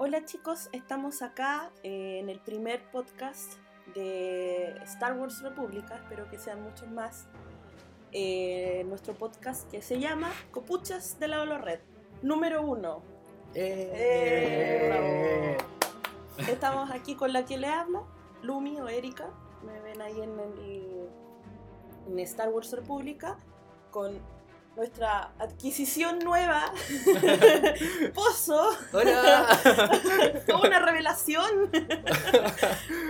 Hola chicos, estamos acá eh, en el primer podcast de Star Wars República, espero que sean muchos más. Eh, nuestro podcast que se llama Copuchas de la Red, número uno. Eh. Estamos aquí con la que le habla, Lumi o Erika, me ven ahí en, el, en Star Wars República, con nuestra adquisición nueva, Pozo. Hola. Toda una revelación.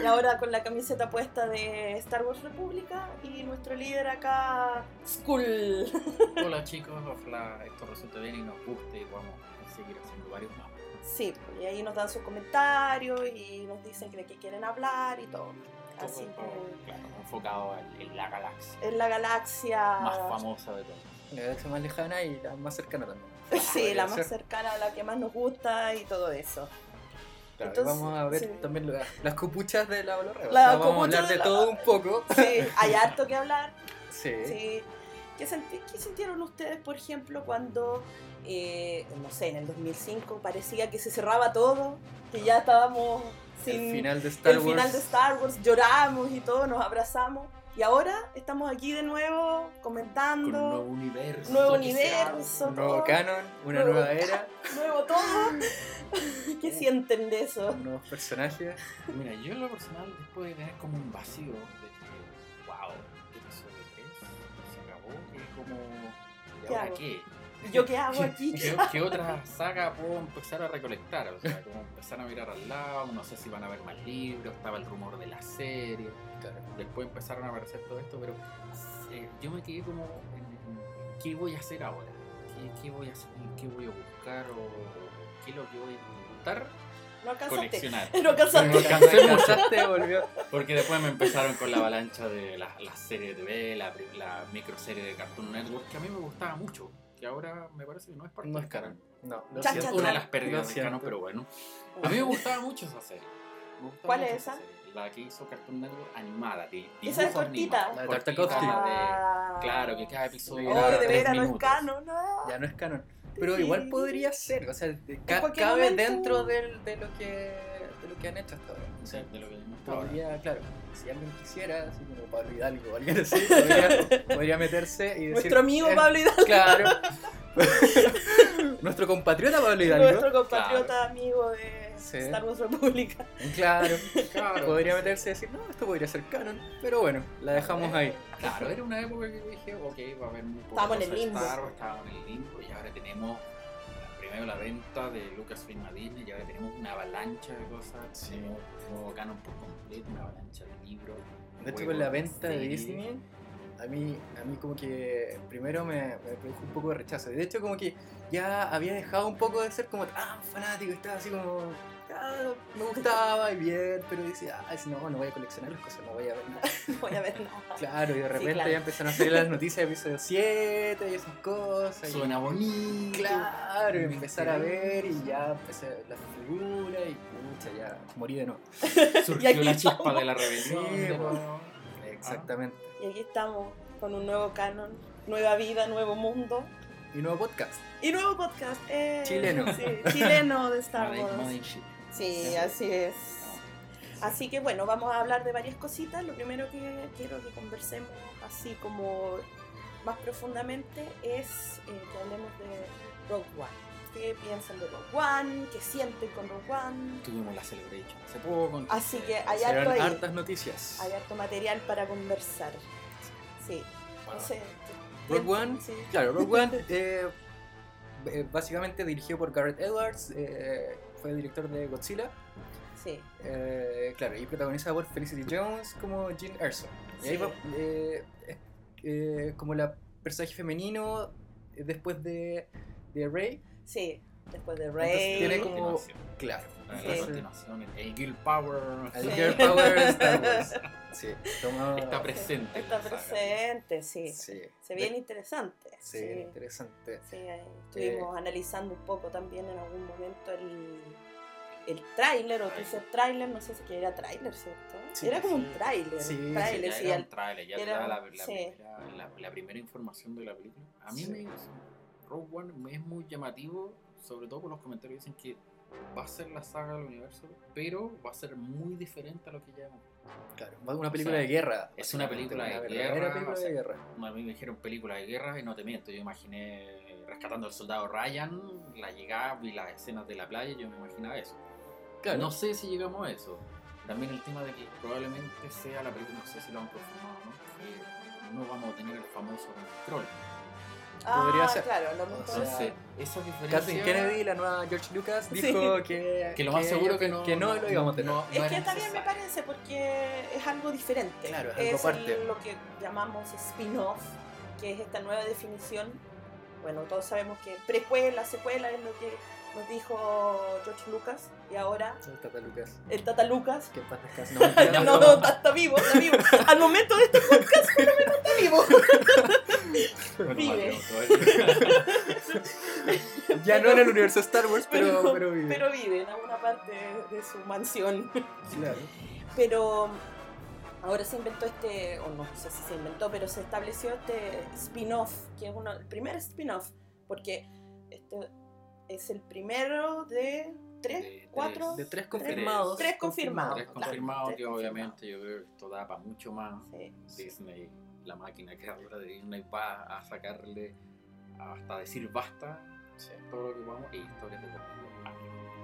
y ahora con la camiseta puesta de Star Wars República y nuestro líder acá, Skull. Hola chicos, ojalá esto resulte bien y nos guste y vamos a seguir haciendo varios más. Sí, y ahí nos dan sus comentarios y nos dicen de qué quieren hablar y todo. Así Todo, que claro, enfocado en, en la galaxia en la galaxia. más famosa de todas. La galaxia más lejana y la más cercana también. Sí, la más ser. cercana la que más nos gusta y todo eso. Claro, Entonces, vamos a ver sí. también la- las copuchas de la Olorreo. La vamos a hablar de de la- todo un poco. Sí, hay harto que hablar. Sí. Sí. ¿Qué, senti- qué sintieron ustedes, por ejemplo, cuando, eh, no sé, en el 2005 parecía que se cerraba todo, que ya estábamos sin el final de Star el Wars. final de Star Wars, lloramos y todo, nos abrazamos, y ahora estamos aquí de nuevo comentando, Con un nuevo universo. nuevo universo, Un nuevo canon, una Nuevo nueva era, nuevo todo. ¿Qué sienten de eso? nuevos personajes. Mira, yo en lo personal, después de tener como un vacío de que, wow, episodio 3 se acabó, que es como, ¿y ¿Qué ahora hago? Qué? ¿Yo qué hago aquí? ¿Qué, qué otra saga puedo empezar a recolectar? O sea, como empezar a mirar al lado, no sé si van a haber más libros, estaba el rumor de la serie, después empezaron a aparecer todo esto, pero eh, yo me quedé como en, en qué voy a hacer ahora, qué, qué voy a hacer, qué voy a buscar o qué es lo que voy a intentar No alcanzaste. coleccionar. No alcanzaste. No volvió. Porque después me empezaron con la avalancha de las la series de TV, la, pri- la microserie de Cartoon Network, que a mí me gustaba mucho, que ahora me parece que no es parte No es canon. No, lo Cha, siento. cha, Una de las pérdidas del canon, pero bueno. A mí me gustaba mucho esa serie. ¿Cuál es esa? serie. La que hizo Cartoon Network animada. De, Esa es cortita. La de Tartakovsky. de- Ah. Claro, que cada episodio Oh, de veras no es canon, no. Ya no es canon. Pero Sí. igual podría ser, o sea, de- ca- cabe momento- dentro del- de, lo que, de lo que han hecho hasta ahora. O Sí, sea, de lo que vimos hasta ahora. podría, claro, si alguien quisiera, así como Pablo Hidalgo o alguien así, podría, podría meterse y decir... Nuestro amigo eh, Pablo Hidalgo. Claro. Nuestro compatriota Pablo Hidalgo. Nuestro compatriota amigo de Sí. Star Wars República. Claro. Claro. Podría meterse y decir, no, esto podría ser canon, pero bueno, la dejamos ahí. Claro, era una época que dije, ok, va a haber un poco Estábamos en el limbo. Estábamos en el limbo y ahora tenemos primero la venta de Lucasfilm a Disney y ahora tenemos una avalancha de cosas, Sí. tenemos nuevo canon por completo, una avalancha de libros. De hecho, con la venta de. Disney, a mí, a mí como que primero me, me produjo un poco de rechazo. De hecho, como que ya había dejado un poco de ser como tan fanático, estaba así como... me gustaba y bien, pero decía, ay, si no, no voy a coleccionar las cosas, no voy a ver nada. No voy a ver nada. Claro, y de repente claro. ya empezaron a salir las noticias de episodio 7 y esas cosas. y- Suena bonito. Claro, y Me empezar a ver y ya empecé la figura y pucha, ya morí de nuevo. Y Surgió la chispa estamos. de la rebelión. Sí, de. Exactamente. Y aquí estamos con un nuevo canon, nueva vida, nuevo mundo. Y nuevo podcast. Y nuevo podcast. eh, Chileno. Sí, chileno de Star Wars. Sí, Sí. así es. Así que bueno, vamos a hablar de varias cositas. Lo primero que quiero que conversemos así como más profundamente es eh, que hablemos de Rogue One. ¿Qué piensan de Rogue One? ¿Qué sienten con Rogue One? Tuvimos la celebration hace poco. Así que hay harto ahí. hartas noticias. Hay harto material para conversar. Sí, Bueno, no sé. Rogue One, Sí. claro, Rogue One, eh, eh, básicamente dirigido por Garrett Edwards, eh, fue el director de Godzilla, Sí, eh, claro, y protagonizada por Felicity Jones como Jean Erso. Y ahí va, eh, eh, como la personaje femenino después de, de Rey, sí. Después de Entonces Rey. tiene como- claro. La Sí. continuación, el- Guild Power. El Sí. Girl Power Star Wars. Sí, toma- Está presente. Está presente, sí. Sí, Se viene interesante. sí, Sí. interesante. Sí, ahí estuvimos analizando un poco también en algún momento el, el tráiler o teaser tráiler, no sé si era tráiler, ¿cierto? Sí, era como sí. un tráiler, Sí, sí, tráiler, ya sí, era un tráiler, ya era- la, la sí. primera, la, la primera información de la película. A mí Sí. me Rogue One me es muy llamativo, sobre todo por los comentarios que dicen que va a ser la saga del universo, pero va a ser muy diferente a lo que ya hemos visto. Claro, una película sea, de guerra. es una película de una guerra, película o sea, de guerra. A mí me dijeron película de guerra y no te miento, yo imaginé rescatando al soldado Ryan, la llegada y las escenas de la playa, yo me imaginaba eso. Claro. No sé si llegamos a eso. También el tema de que probablemente sea la película, no sé si lo han confirmado, ¿no? Que no vamos a tener el famoso scroll. Podría ah, ser. claro, lo mejor. sea, Entonces, esa diferencia... Kathleen Kennedy, la nueva George Lucas, dijo que, Que lo más seguro que no, que no lo íbamos a tener. no- Es no que era también me parece porque es algo diferente. Claro, es algo aparte. el- lo que llamamos spin-off, que es esta nueva definición. Bueno, todos sabemos que precuela, secuela es lo que nos dijo George Lucas y ahora El Tata Lucas. el Tata Lucas. Que descanse. No, No, no, no, está, está vivo, está vivo. Al momento de este podcast, menos está vivo. Bueno, Vive. Todavía- Ya no en el universo Star Wars, pero, Pero- pero vive. Pero vive en alguna parte de su mansión. Claro. Pero ahora se inventó este, o no sé si se inventó, pero se estableció este spin-off, que es uno, el primer spin-off, porque este es el primero de tres, De cuatro, De tres Tres. confirmados. Tres confirmados. Tres claro, confirmados tres que confirmados. obviamente yo creo que esto da para mucho más. Sí. Disney, la máquina que habla de Disney va a sacarle hasta decir basta todo lo que podamos y historias de.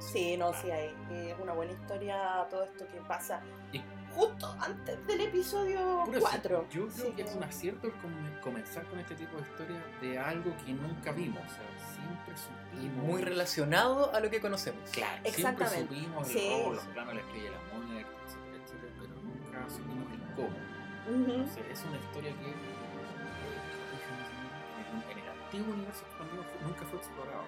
Sí, no, sí hay. y Es una buena historia todo esto que pasa Y- justo antes del episodio Por eso, 4. Yo creo que es un acierto el com- comenzar con este tipo de historias de algo que nunca vimos. O sea, siempre Y supimos. muy relacionado a lo que conocemos. Claro, Exactamente. siempre supimos el Sí. robo, los planos, la estrella, la muerte, etcétera, etcétera, pero nunca supimos el cómo. Entonces, es una historia que en el, en el antiguo universo expandido nunca fue explorado.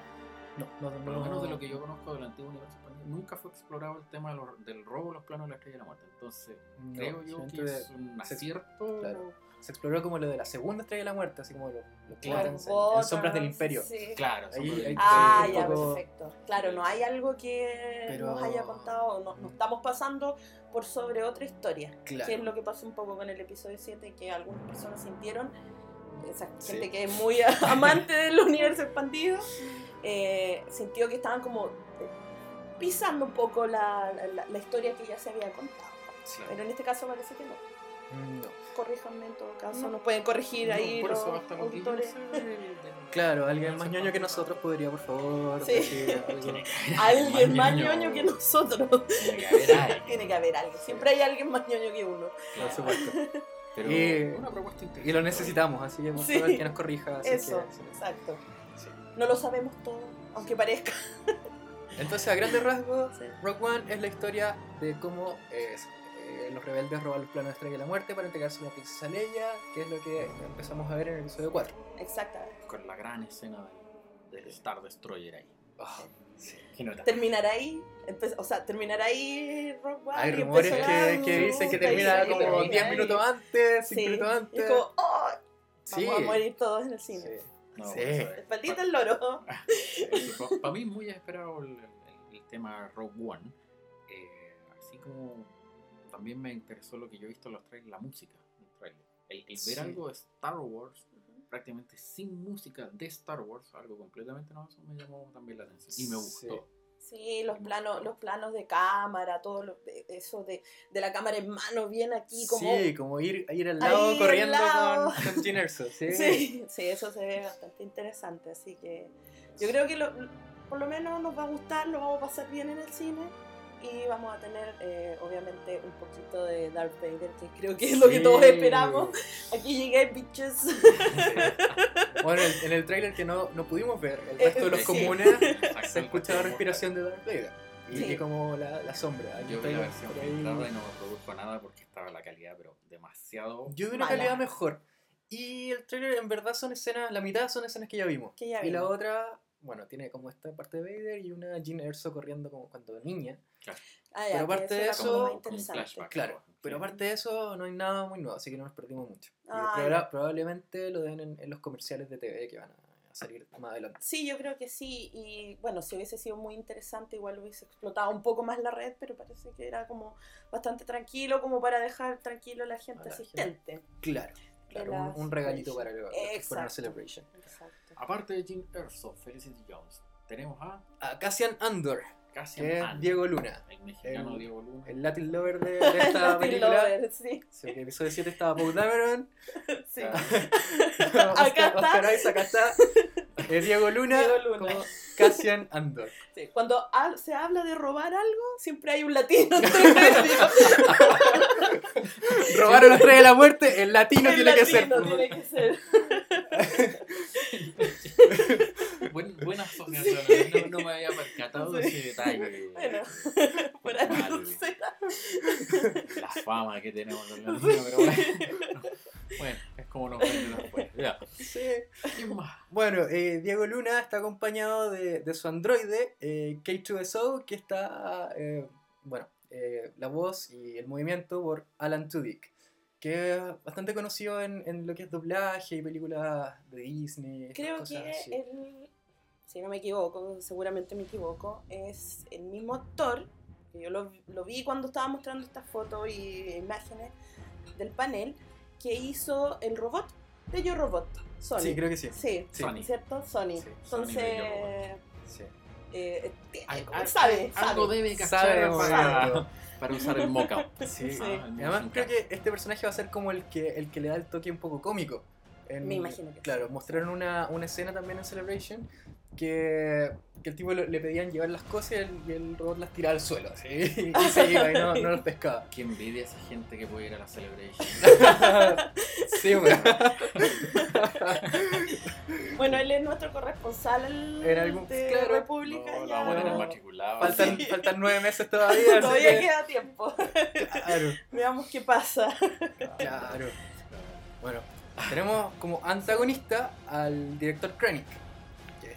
No, no, no. Por lo menos de lo que yo conozco del antiguo universo expandido, nunca fue explorado el tema de del robo, los planos de la estrella de la muerte. Entonces, creo yo que es un acierto. claro. Se exploró como lo de la segunda estrella de la muerte, así como lo, lo Claro. en, en Sombras del Imperio. Sí. Claro, Ahí- son- ahí- Ah, ya, poco- perfecto. Claro, no hay algo que Pero- nos haya contado, no, no estamos pasando por sobre otra historia, Claro. que es lo que pasó un poco con el episodio 7, que algunas personas sintieron, esa Sí. gente que es muy amante del universo expandido, eh, sintió que estaban como eh, pisando un poco la, la- la historia que ya se había contado. Sí. Pero en este caso parece que no. Mm, no. Corríjanme en todo caso, No. nos pueden corregir No, ahí por los eso auditores. Claro, alguien más ñoño que nosotros podría, por favor, Sí. decir algo. Alguien más ñoño. ñoño que nosotros. Tiene que haber alguien. Tiene que haber alguien. Siempre hay alguien más ñoño que uno. Por supuesto. Pero Y- una propuesta interesante. Y lo necesitamos, así que Sí. favor que nos corrija. así Eso, que- sí. exacto. Sí. No lo sabemos todo, aunque parezca. Entonces, a grandes rasgos, Sí. Rock One es la historia de cómo eh, eh, los rebeldes roban los planos de Estrella de la Muerte para entregarse a la princesa Leia, que es lo que empezamos a ver en el episodio 4. Exactamente. Con la gran escena del, del Star Destroyer ahí. No era- Terminará ahí. o sea, terminará ahí Rock One. Hay y rumores que, dicen que termina ahí, como termina 10 ahí. minutos antes, 5 Sí. minutos Y antes. es como, ¡oh! Sí. Vamos a morir todos en el cine. Sí. No, Sí. es- Espaldita el loro. Para mí muy esperado el, el- el tema Rogue One. Eh, así como también me interesó lo que yo he visto en los trailers, la música del trailer. El, el ver Sí. algo de Star Wars prácticamente sin música de Star Wars, algo completamente nuevo, eso me llamó también la atención y me Sí. gustó. Sí, los planos, los planos de cámara, todo lo- eso de, de la cámara en mano, bien aquí como. Sí, como ir, ir al lado Ahí corriendo lado. con, con Gene Erso, Sí. Sí, sí, eso se ve bastante interesante, así que yo creo que lo- por lo menos nos va a gustar, lo vamos a pasar bien en el cine y vamos a tener eh, obviamente un poquito de Darth Vader, que creo que es lo que Sí. todos esperamos. Aquí llegué, bitches. Bueno, en, en el tráiler que no, no pudimos ver, el Eh, resto de los sí. comunes se el escucha la resto respiración de Darth Vader. Y, como la, la sombra. Yo vi la versión por ahí- filtrada y no me produjo nada porque estaba la calidad, pero demasiado. Yo vi una Mala. calidad mejor. Y el trailer en verdad son escenas, la mitad son escenas que ya vimos. Que ya y la otra, bueno, tiene como esta parte de Vader y una Jean Erso corriendo como cuando niña. Ah, Pero que aparte de eso-. Claro, pero aparte de eso no hay nada muy nuevo, así que no nos perdimos mucho. Ah, proba- ya. probablemente lo den en, en los comerciales de TV que van a salir más adelante. Sí, yo creo que sí. Y bueno, si hubiese sido muy interesante, igual hubiese explotado un poco más la red, pero parece que era como bastante tranquilo, como para dejar tranquilo a la gente A la asistente. Claro, claro un, un regalito para que fueron a Exacto. Celebration. Exacto. Aparte de Jim Erso, Felicity Jones, tenemos a A Cassian Andor, Cassian que es Diego Luna, El mexicano el- Diego Luna. el Latin Lover de, de esta película. Lover, sí, Sí, en el episodio 7 estaba Paul Dameron. sí. Acá está. Oscar Isaac, acá está. Eh, Diego Luna, Diego Luna. como Cassian Andor. Sí, Cuando ha- se habla de robar algo, siempre hay un latino medio. Robaron la estrella de la muerte, el latino El tiene que ser. latino tiene que ser. Buen- buena asociación, no, no me había percatado de Sí. ese detalle. Bueno, por algo Mal. será. La fama que tenemos los latinos, pero bueno. Bueno, es como nos venden. Ya. Sí. ¿Quién más? Bueno, eh, Diego Luna está acompañado de, de su androide, eh, K2SO, que está, eh, bueno, eh, la voz y el movimiento por Alan Tudyk, que es bastante conocido en, en lo que es doblaje y películas de Disney. Creo cosas que así. él, si no me equivoco, seguramente me equivoco, es el mismo actor, que yo lo, lo vi cuando estaba mostrando estas fotos y imágenes del panel, que hizo el robot de Yo Robot, Sony. Sí, creo que sí. Sí, Sí. Sony. ¿cierto? Sony. Sí, Sony Entonces, Yo sí. eh, como al- sabe, Algo sabe. debe Sabe para, para usar el mockup. Sí. Sí. Ah, el además creo que este personaje va a ser como el que, el que le da el toque un poco cómico. En- Me imagino que Claro, sí. mostraron una, una escena también en Celebration que, que el tipo le pedían llevar las cosas y el, y el robot las tiraba al suelo. ¿sí? Y se iba y no, no los pescaba. Qué envidia esa gente que puede ir a la Celebration. sí, bueno. Bueno, él es nuestro corresponsal En algún- de claro. República. No, lo ya. vamos a tener No. matriculado. faltan, Sí. faltan nueve meses todavía. así Todavía que- queda tiempo. Claro, Veamos qué pasa. claro. Bueno, tenemos como antagonista al director Krennic.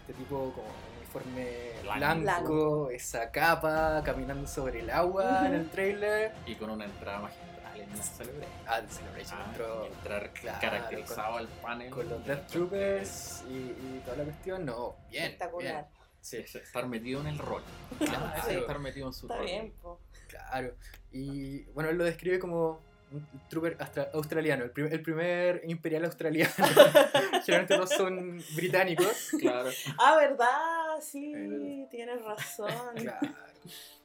Este tipo como uniforme Blanco. blanco, esa capa, caminando sobre el agua en el trailer. Y con una entrada magistral en la Celebration. Ah, de Celebration Ah, entró entrar claro, caracterizado al panel. con los Death Troopers y, y toda la cuestión. No, bien. Espectacular. bien. Sí, Es estar metido en el rol. Claro. Ah, es estar metido en su Está rol. bien, po. Claro. Y bueno, él lo describe como un trooper austra- australiano, el, prim- el primer imperial australiano. Generalmente todos son británicos. Claro. Ah, ¿verdad? Sí, Eh, tienes razón. Claro,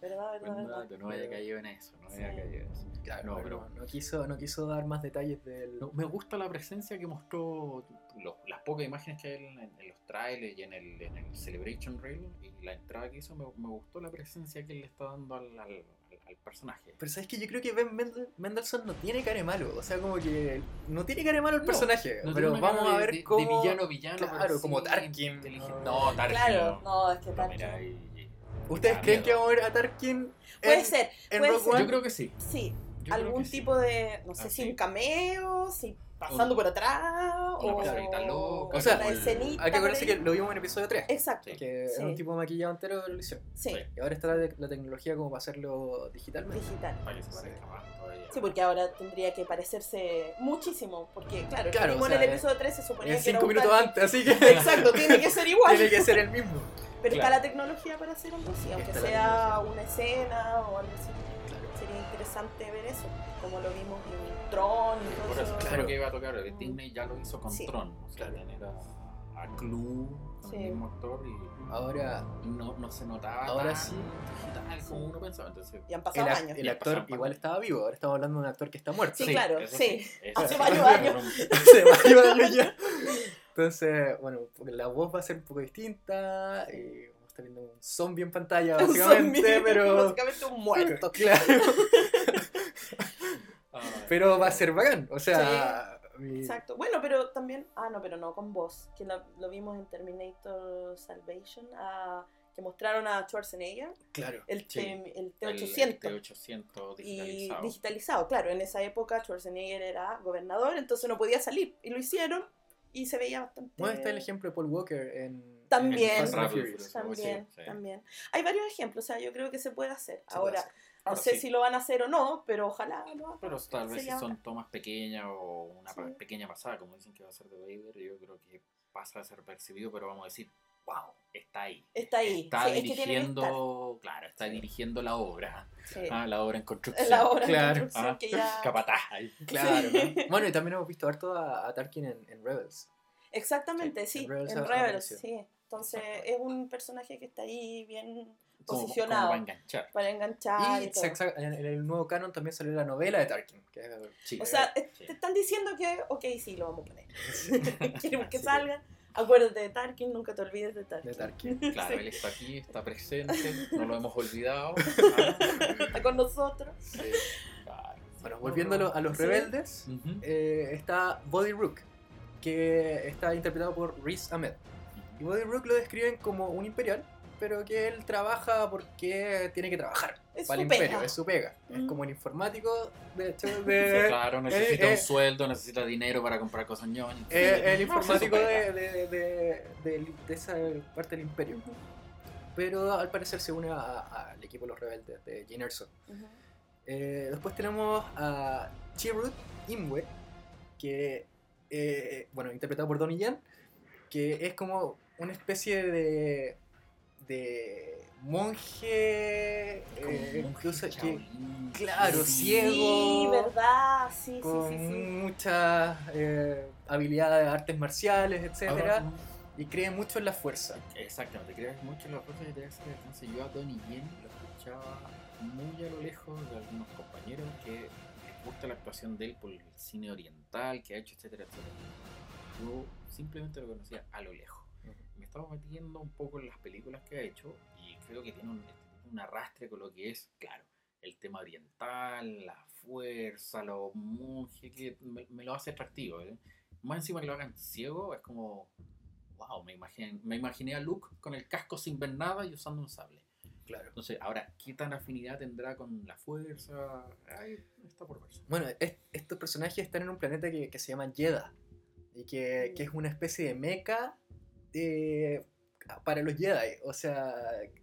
¿Verdad, verdad, verdad? dato, no había caído en eso. No había Sí. caído en eso. claro, No, pero pero- no, quiso, no quiso dar más detalles del... No, me gusta la presencia que mostró los- las pocas imágenes que hay en, en los trailers y en el, en el Celebration Reel y la entrada que hizo. Me, me gustó la presencia que él le está dando al, al- al personaje. Pero sabes que yo creo que Ben Mendel- Mendelssohn no tiene cara de malo. O sea, como que no tiene cara de malo el No, personaje. No pero vamos a ver de, cómo... de villano, villano. Claro, como sí Tarkin. No. No, Tarkin. Claro, no. es que Tarkin. mira, y- y- ¿Ustedes creen miedo. que vamos a ver a Tarkin Puede en, ser, en puede ser. One? Yo creo que sí. sí. Yo Algún sí. tipo de, no sé Ah, si sí. un cameo, si pasando por atrás, una o loca, O sea, una el- escenita. Hay que acordarse que lo vimos en episodio 3. Exacto. Que Sí. era un tipo maquillado entero de la ilusión. Sí. Y ahora está la, la tecnología como para hacerlo digitalmente. digital. Para que se Sí. parezca más todavía. Sí, porque ahora tendría que parecerse muchísimo. Porque, claro, Claro, el mismo o sea, en el episodio 3 se suponía que era cinco un minutos Tarkin. antes, así que Exacto, tiene que ser igual. tiene que ser el mismo. Pero Claro. está la tecnología para hacer algo así, aunque Está sea una escena o algo así. Interesante ver eso, como lo vimos en Tron y todo Por eso eso. es Claro. que iba a tocar. el Disney ya lo hizo con Sí. Tron. O sea, Claro. tener a, a Clue con Sí. el mismo actor y Ahora, no, no se notaba Ahora tan sí. digital como uno pensaba. Entonces, Y han el, pasado ac- años. el actor pasaron igual años. estaba vivo. Ahora estamos hablando de un actor que está muerto. Sí, claro, sí. Hace varios años. Hace varios años ya. Entonces, bueno, porque la voz va a ser un poco distinta. Y estar viendo un zombie en pantalla, Un básicamente. zombie, pero. Básicamente un muerto. Claro. Ah, Pero va a ser bacán. O sea. mi- Exacto. Bueno, pero también. Ah, no, pero no con voz. Que lo, lo vimos en Terminator Salvation. ah, que mostraron a Schwarzenegger. Claro. El, Sí. T, el el- T800. el T800 y digitalizado. digitalizado. Claro, en esa época Schwarzenegger era gobernador, entonces no podía salir. Y lo hicieron y se veía bastante. Bueno, está el ejemplo de Paul Walker en. También. en. También, también. Hay varios ejemplos, o sea, yo creo que se puede hacer. Se puede Ahora, hacer. no Ahora sé sí. si lo van a hacer o no, pero ojalá lo hagan. Pero tal vez si son tomas pequeñas o una Sí. pequeña pasada, como dicen que va a ser de Vader, yo creo que pasa a ser percibido, pero vamos a decir, wow, está ahí. Está ahí. Está Sí, es que tiene que dirigiendo, claro, está Sí. dirigiendo la obra. Sí. Ah, la obra en construcción. La obra Claro. de construcción Ah, que ya... Capataz ahí. Claro. ¿no? Bueno, y también hemos visto harto a, a Tarkin en, en Rebels. Exactamente, Sí, sí, en Rebels en sí. Entonces es un personaje que está ahí bien como, como posicionado para enganchar. para enganchar. Y, se en, el nuevo canon también salió la novela de Tarkin. Que es, Sí. O sea, te están diciendo que, ok, sí, lo vamos a poner. Queremos que salga. Acuérdate de Tarkin, nunca te olvides de Tarkin. de Tarkin. Claro, él está aquí, está presente, no lo hemos olvidado. Está con nosotros. Sí. Claro. Bueno, volviendo a, lo- a los rebeldes, eh, está Body Rook, que está interpretado por Riz Ahmed. Y Body Rook lo describen como un imperial, pero que él trabaja porque tiene que trabajar Es para su el imperio, es su pega. Es Mm. como un informático, de hecho, de, Claro, necesita eh, un eh. sueldo, necesita dinero para comprar cosas ñoñas. eh, el informático sí, de, de- de- de- de esa parte del imperio. Pero al parecer se une al equipo de los rebeldes de Erso. Eh, después tenemos a Chirrut Imwe, que, eh, bueno, interpretado por Donnie Yen, que es como una especie de, de monje, eh, monje que usa- que- Shaolin. claro, Sí. ciego, verdad, sí, con sí, muchas eh, habilidades de artes marciales, etcétera, Ahora, y cree mucho en la fuerza. Exactamente, crees mucho en la fuerza que te hace alcance. Yo a Donnie Yen lo escuchaba muy a lo lejos de algunos compañeros que les gusta la actuación de él por el cine oriental que ha hecho, etcétera, etcétera. Yo simplemente lo conocía a lo lejos. Me estaba metiendo un poco en las películas que ha hecho y creo que tiene un, un arrastre con lo que es, claro, el tema oriental, la fuerza, los monjes, que me, me lo hace atractivo. ¿eh? Más encima que lo hagan ciego, es como, wow, me imaginé, me imaginé a Luke con el casco sin ver nada y usando un sable. Claro. Entonces, ahora, ¿qué tan afinidad tendrá con la fuerza? Ahí está por verse. Bueno, es- estos personajes están en un planeta que, que se llama Jedha. Y que, que es una especie de meca eh, para los Jedi. O sea,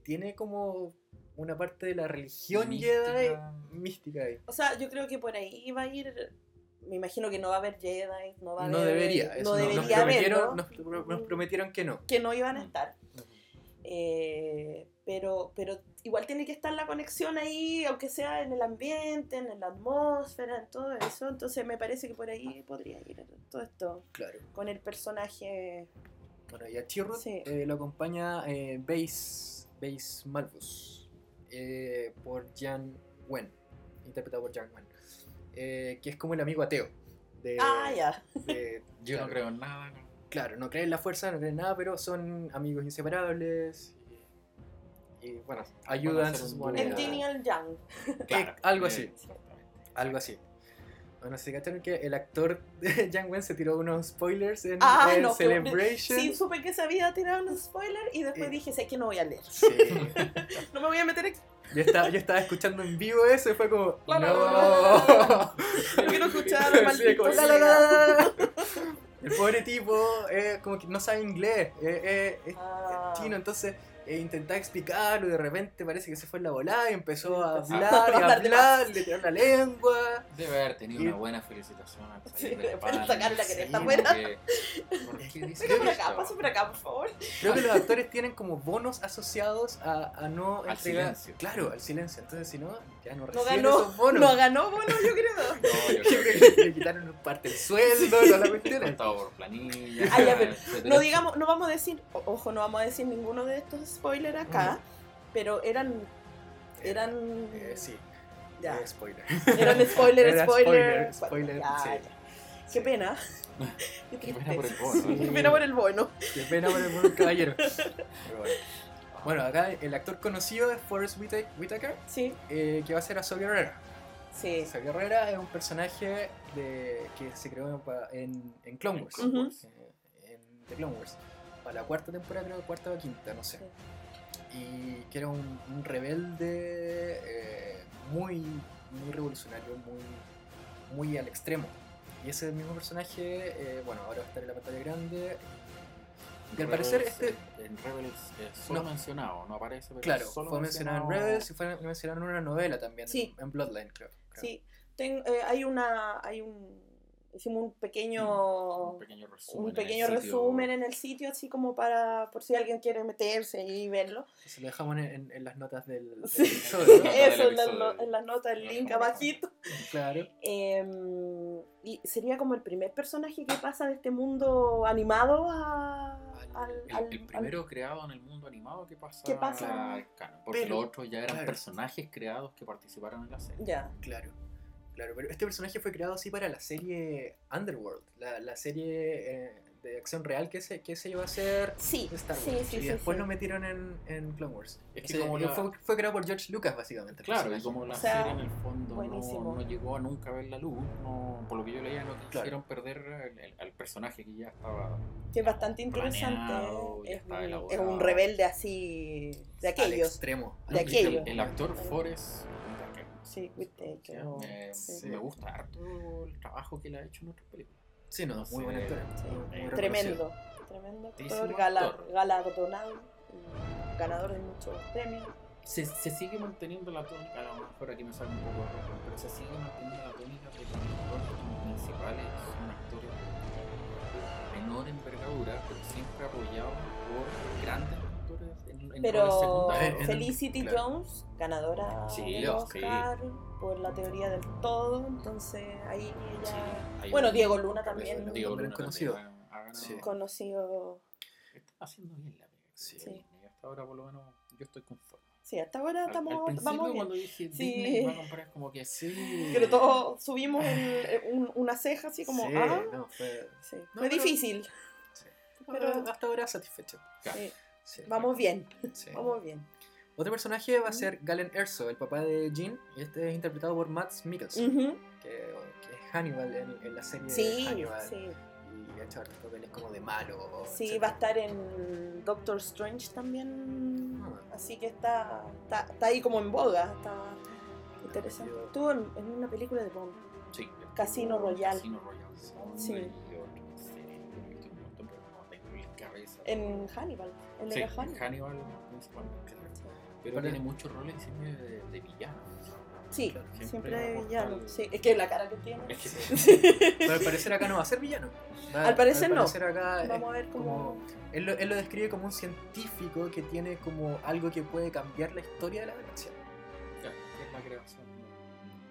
tiene como una parte de la religión Mística. Jedi mística ahí. O sea, yo creo que por ahí va a ir. Me imagino que no va a haber Jedi, no va a No haber. debería. eso no no- debería nos, prometieron, haberlo, nos, pro- nos prometieron que no. que no iban a estar. Eh, pero, pero igual tiene que estar la conexión ahí, aunque sea en el ambiente, en la atmósfera, en todo eso. Entonces me parece que por ahí podría ir todo esto Claro. con el personaje. Bueno, y a Chirrut Sí. eh, lo acompaña eh, Base, Base Malbus eh, por Jan Wen, interpretado por Jan Wen, eh, que es como el amigo ateo. De, ah, ya. de- Yo claro. no creo en nada. ¿no? claro, no creen en la fuerza, no creen en nada, pero son amigos inseparables. Y, y, bueno, ayudan. El el Yang. Claro, algo así. Algo así. Bueno, se cacharon que el actor Jan Wen se tiró unos spoilers en, Ah, en no, pero- Celebration. Sí, supe que se había tirado un spoiler y después Eh. dije, sé que no voy a leer. Sí. No me voy a meter aquí. Yo estaba, yo estaba escuchando en vivo eso y fue como. La, no. la, la, quiero escuchar, maldito. El pobre tipo eh, como que no sabe inglés, eh, eh, Ah. es chino, entonces eh, intentaba explicarlo y de repente parece que se fue en la volada y empezó a hablar y a hablar le tiró la lengua. Debe haber tenido Y- una buena felicitación al Sí, salir del después pan, sacar la sí, cresta porque- afuera. ¿Por qué dice Venga por acá, pasa por acá, por favor. Creo que los actores tienen como bonos asociados a, a no Al entregar. silencio. Claro, al silencio. Entonces, si no, ya no No reciben ganó, esos bonos. no ganó bono, yo creo. No, yo Yo creo que le quitaron parte del sueldo, toda la cuestión. por planilla. Ah, ya, pero etcétera. No digamos, no vamos a decir, ojo, no vamos a decir ninguno de estos spoilers acá, pero eran, eran, Eh, sí, ya, eh, spoiler. eran spoiler, Era spoiler, spoiler, spoiler, Ya, sí. ya. Qué pena. Qué Qué pena por el bono. Qué pena por el bono. Qué pena por el buen caballero. Pero bueno. Bueno, acá el actor conocido es Forrest Whita- Whitaker, Sí, eh, que va a ser a Sol Guerrera. sí. Sol Guerrera es un personaje de, que se creó en, en, en Clone Wars. Ujú. eh, en The Clone Wars. Para la cuarta temporada, creo, cuarta o quinta, no sé. Y que era un, un rebelde eh, muy, muy revolucionario, muy, muy al extremo. Y ese mismo personaje, eh, bueno, ahora va a estar en la pantalla grande. Y al parecer este- eh, En Rebels es solo No. mencionado, no aparece. pero Claro, solo fue mencionado en Rebels y fue mencionado en una novela también, Sí. en Bloodline, creo. creo. Sí, Ten- eh, hay una, hay un, hicimos un pequeño, Un pequeño resumen. un en pequeño el sitio. resumen en el sitio, así como para, por si alguien quiere meterse y verlo. Se lo dejamos en, en- en las notas del, del Sí. episodio, ¿no? Nota Eso, del en la, episodio. no- en la nota, el link abajito. Claro. Em, y sería como el primer personaje que pasa de este mundo animado a, al, El, al- el primero creado en el mundo animado que pasa, ¿Qué pasa? porque Pero- los otros ya eran claro. personajes creados que participaron en la serie. ya. Claro, claro, pero este personaje fue creado así para la serie Underworld, la, la serie eh, de acción real que se, que se iba a hacer Sí, Star sí, Wars. sí, y sí, después sí. lo metieron en, en Clone Wars. Es O que sea, como él la- fue, fue creado por George Lucas, básicamente. Claro, y como la O sea, serie en el fondo no, no llegó a nunca ver la luz, no, por lo que yo leía, no Claro. quisieron perder el- el- al personaje que ya estaba. Que es bastante interesante. Es es un rebelde así de Al aquellos. extremo. De al que el- aquello. El, actor Forrest Sí, me, Sí. me gusta harto el trabajo que él ha hecho en otras películas. Sí, no, muy buen actor. Tremendo. Tremendo actor, gala- actor. galardonado, ganador de muchos premios. Se, se sigue manteniendo la tónica, a lo mejor aquí me sale un poco rojo, pero se sigue manteniendo la tónica de que los actores principales son actores de menor envergadura, pero siempre apoyados por grandes actores en, en roles Pero. Eh, Felicity claro. Jones, ganadora Sí, del sí. Oscar por la teoría del todo, entonces ahí ella... Sí, hay Bueno, Diego Luna también, Diego Luna conocido. Sí. conocido... Está haciendo bien la pega. Sí. Sí. Y hasta ahora por lo menos yo estoy conforme. Sí, hasta ahora Al- estamos, al, principio vamos bien. cuando dije Sí. Disney va a comprar como que Sí. Pero todos subimos el- un- una ceja así como... Sí, ah, no, fue, sí. No, Fue pero- difícil. sí. Pero- Pero hasta ahora satisfecho. Claro. Sí. Vamos bien, Sí. vamos bien. Otro personaje va a ser Galen Erso, el papá de Jean, y este es interpretado por Matt Mikkelsen, que, que es Hannibal en, en la serie Sí, Hannibal. sí. Y ha hecho papeles como de malo. Sí, etcétera. va a estar en Doctor Strange también. Ah. Así que está, está, está ahí como en boga. Está interesante. Estuvo en, en una película de Bond. Sí, Casino Royale. Casino Royale. Sí. En la Hannibal. Él sí, era en Hannibal. Hannibal principalmente. Sí. Pero Pero- tiene muchos roles siempre de, de villano. Sí, Claro, siempre siempre de villano. al- Sí, es que la cara que tiene. Es que Pero al parecer acá no va a ser villano. Va- Al parecer no. parecer acá Vamos a ver cómo. como- él, lo, él lo describe como un científico que tiene como algo que puede cambiar la historia de la galaxia. Claro, es la creación.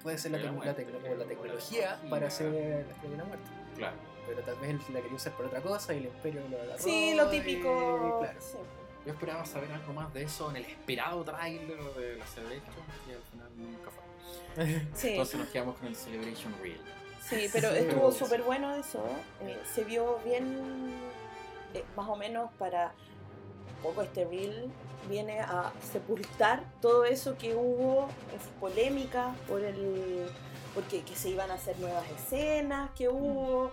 Puede ser la, De la la muerte, la la tecnología tecnología. para hacer la estrella de la muerte. Claro. Pero tal vez él la quería usar por otra cosa y el imperio lo agarró. Sí, lo y- típico. claro. sí. Yo esperaba saber algo más de eso en el esperado tráiler de la Celebration y al final nunca fue. Sí, Entonces nos quedamos con el Celebration Reel. sí, pero Sí, estuvo súper bueno eso. eh, se vio bien, eh, más o menos para un poco este reel viene a sepultar todo eso que hubo, es polémica por el porque que se iban a hacer nuevas escenas que hubo.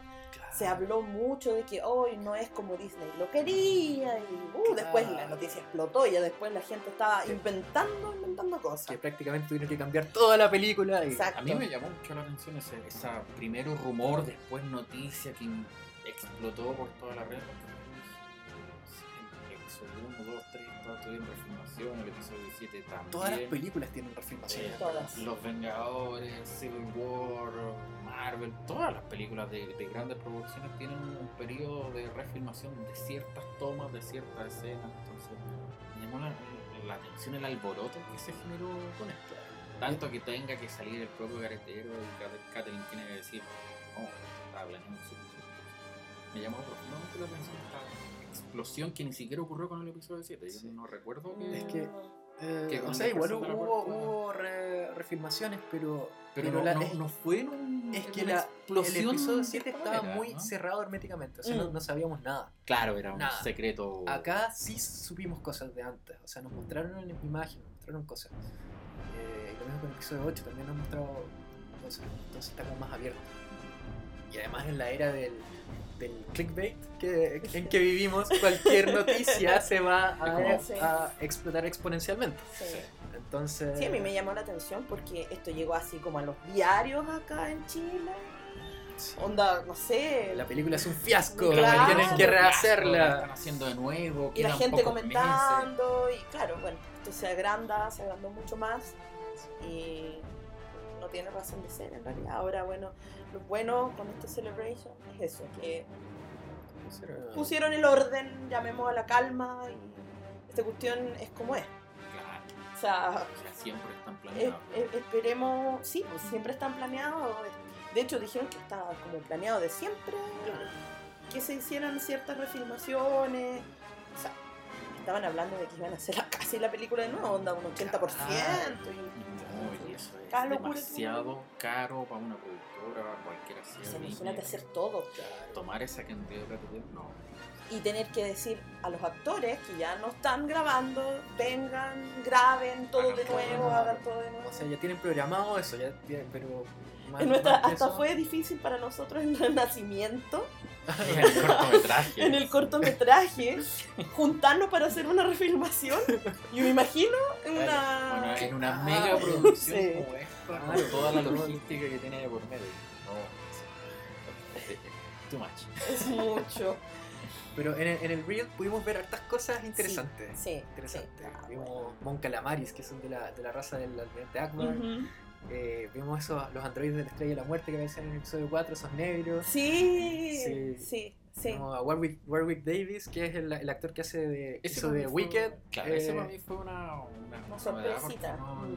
Se habló mucho de que hoy no es como Disney lo quería y uh, después la noticia explotó y ya después la gente estaba inventando, inventando cosas. Que prácticamente tuvieron que cambiar toda la película. Y... Exacto. A mí me llamó mucho la atención ese esa primero rumor, después noticia que explotó por toda la red. El episodio 1, 2, 3, todos tuvieron refilmación, el episodio 7 también. Todas las películas tienen refilmaciones. Eh, Todas. Los Vengadores, Civil War, Marvel, todas las películas de, de grandes producciones tienen un periodo de refilmación de ciertas tomas, de ciertas escenas. Entonces, me llamó la, la atención el alboroto que se generó con esto. Tanto que tenga que salir el propio caretero y Cat- Catherine tiene que decir, oh, estaba planeando su Me llamó profundamente la atención esta explosión que ni siquiera ocurrió con el episodio 7. Yo Sí. no recuerdo que. Es que, Eh, Que o con sea, la igual hubo, puerta. hubo re- refilmaciones, pero, Pero, pero no, la- no, es- no fue en un, es que la- explosión. el episodio de 7 esta estaba muy ¿no? cerrado herméticamente, o sea, no, Mm. no sabíamos nada. Claro, era un Nada. secreto. Acá sí supimos cosas de antes, o sea, nos mostraron en imagen, nos mostraron cosas. Eh, y lo mismo con el episodio 8, también nos mostrado cosas, entonces está como más abierto. Y además en la era del, del clickbait que, en que vivimos, cualquier noticia se va a, Sí. a explotar exponencialmente. Sí. Entonces... Sí, a mí me llamó la atención porque esto llegó así como a los diarios acá en Chile. Sí. Onda, no sé. La película es un fiasco, Claro. tienen que La rehacerla. están haciendo de nuevo. y la gente meses. comentando. Y claro, bueno, esto se agranda, se agrandó mucho más. Y no tiene razón de ser en realidad. Ahora, bueno, lo bueno con este celebration es eso, que pusieron el orden, llamemos a la calma y esta cuestión es como es. Claro, O sea, o sea, siempre están planeados. esperemos, sí, pues siempre están planeados. De hecho, dijeron que estaba como planeado de siempre que se hicieran ciertas refilmaciones. O sea, estaban hablando de que iban a hacer casi la película de nuevo, onda un 80%. y- No, y eso es Cada locura que demasiado caro para una productora, cualquiera sea. o sea, Disney. imagínate hacer todo. Tomar esa cantidad de plata, no. y tener que decir a los actores que ya no están grabando, vengan, graben todo Hagan de nuevo, hagan todo de nuevo. O sea, ya tienen programado eso, ya, ya- pero... más- En nuestra- más hasta eso- fue difícil para nosotros en el nacimiento, En el cortometraje. en el cortometraje, juntarnos para hacer una refilmación. Yo me imagino en una... Bueno, en una Ah, mega producción sí. como esta, con toda la logística que tiene de por medio. No, es- es- es too much. Es mucho. Pero en el, en el Reel pudimos ver hartas cosas interesantes. Sí, Interesantes. sí, ah, Vimos bueno. Mon Calamaris, que son de la, de la raza del almirante Akbar. Eh, vimos esos, los androides de la estrella de la muerte que aparecían en el episodio 4, esos negros. Sí, Sí. sí, sí. A Warwick, Warwick Davis, que es el, el actor que hace de, Ese hizo de mí fue- Wicked. Claro, ese eh, para mí fue una, una, sorpresita. No,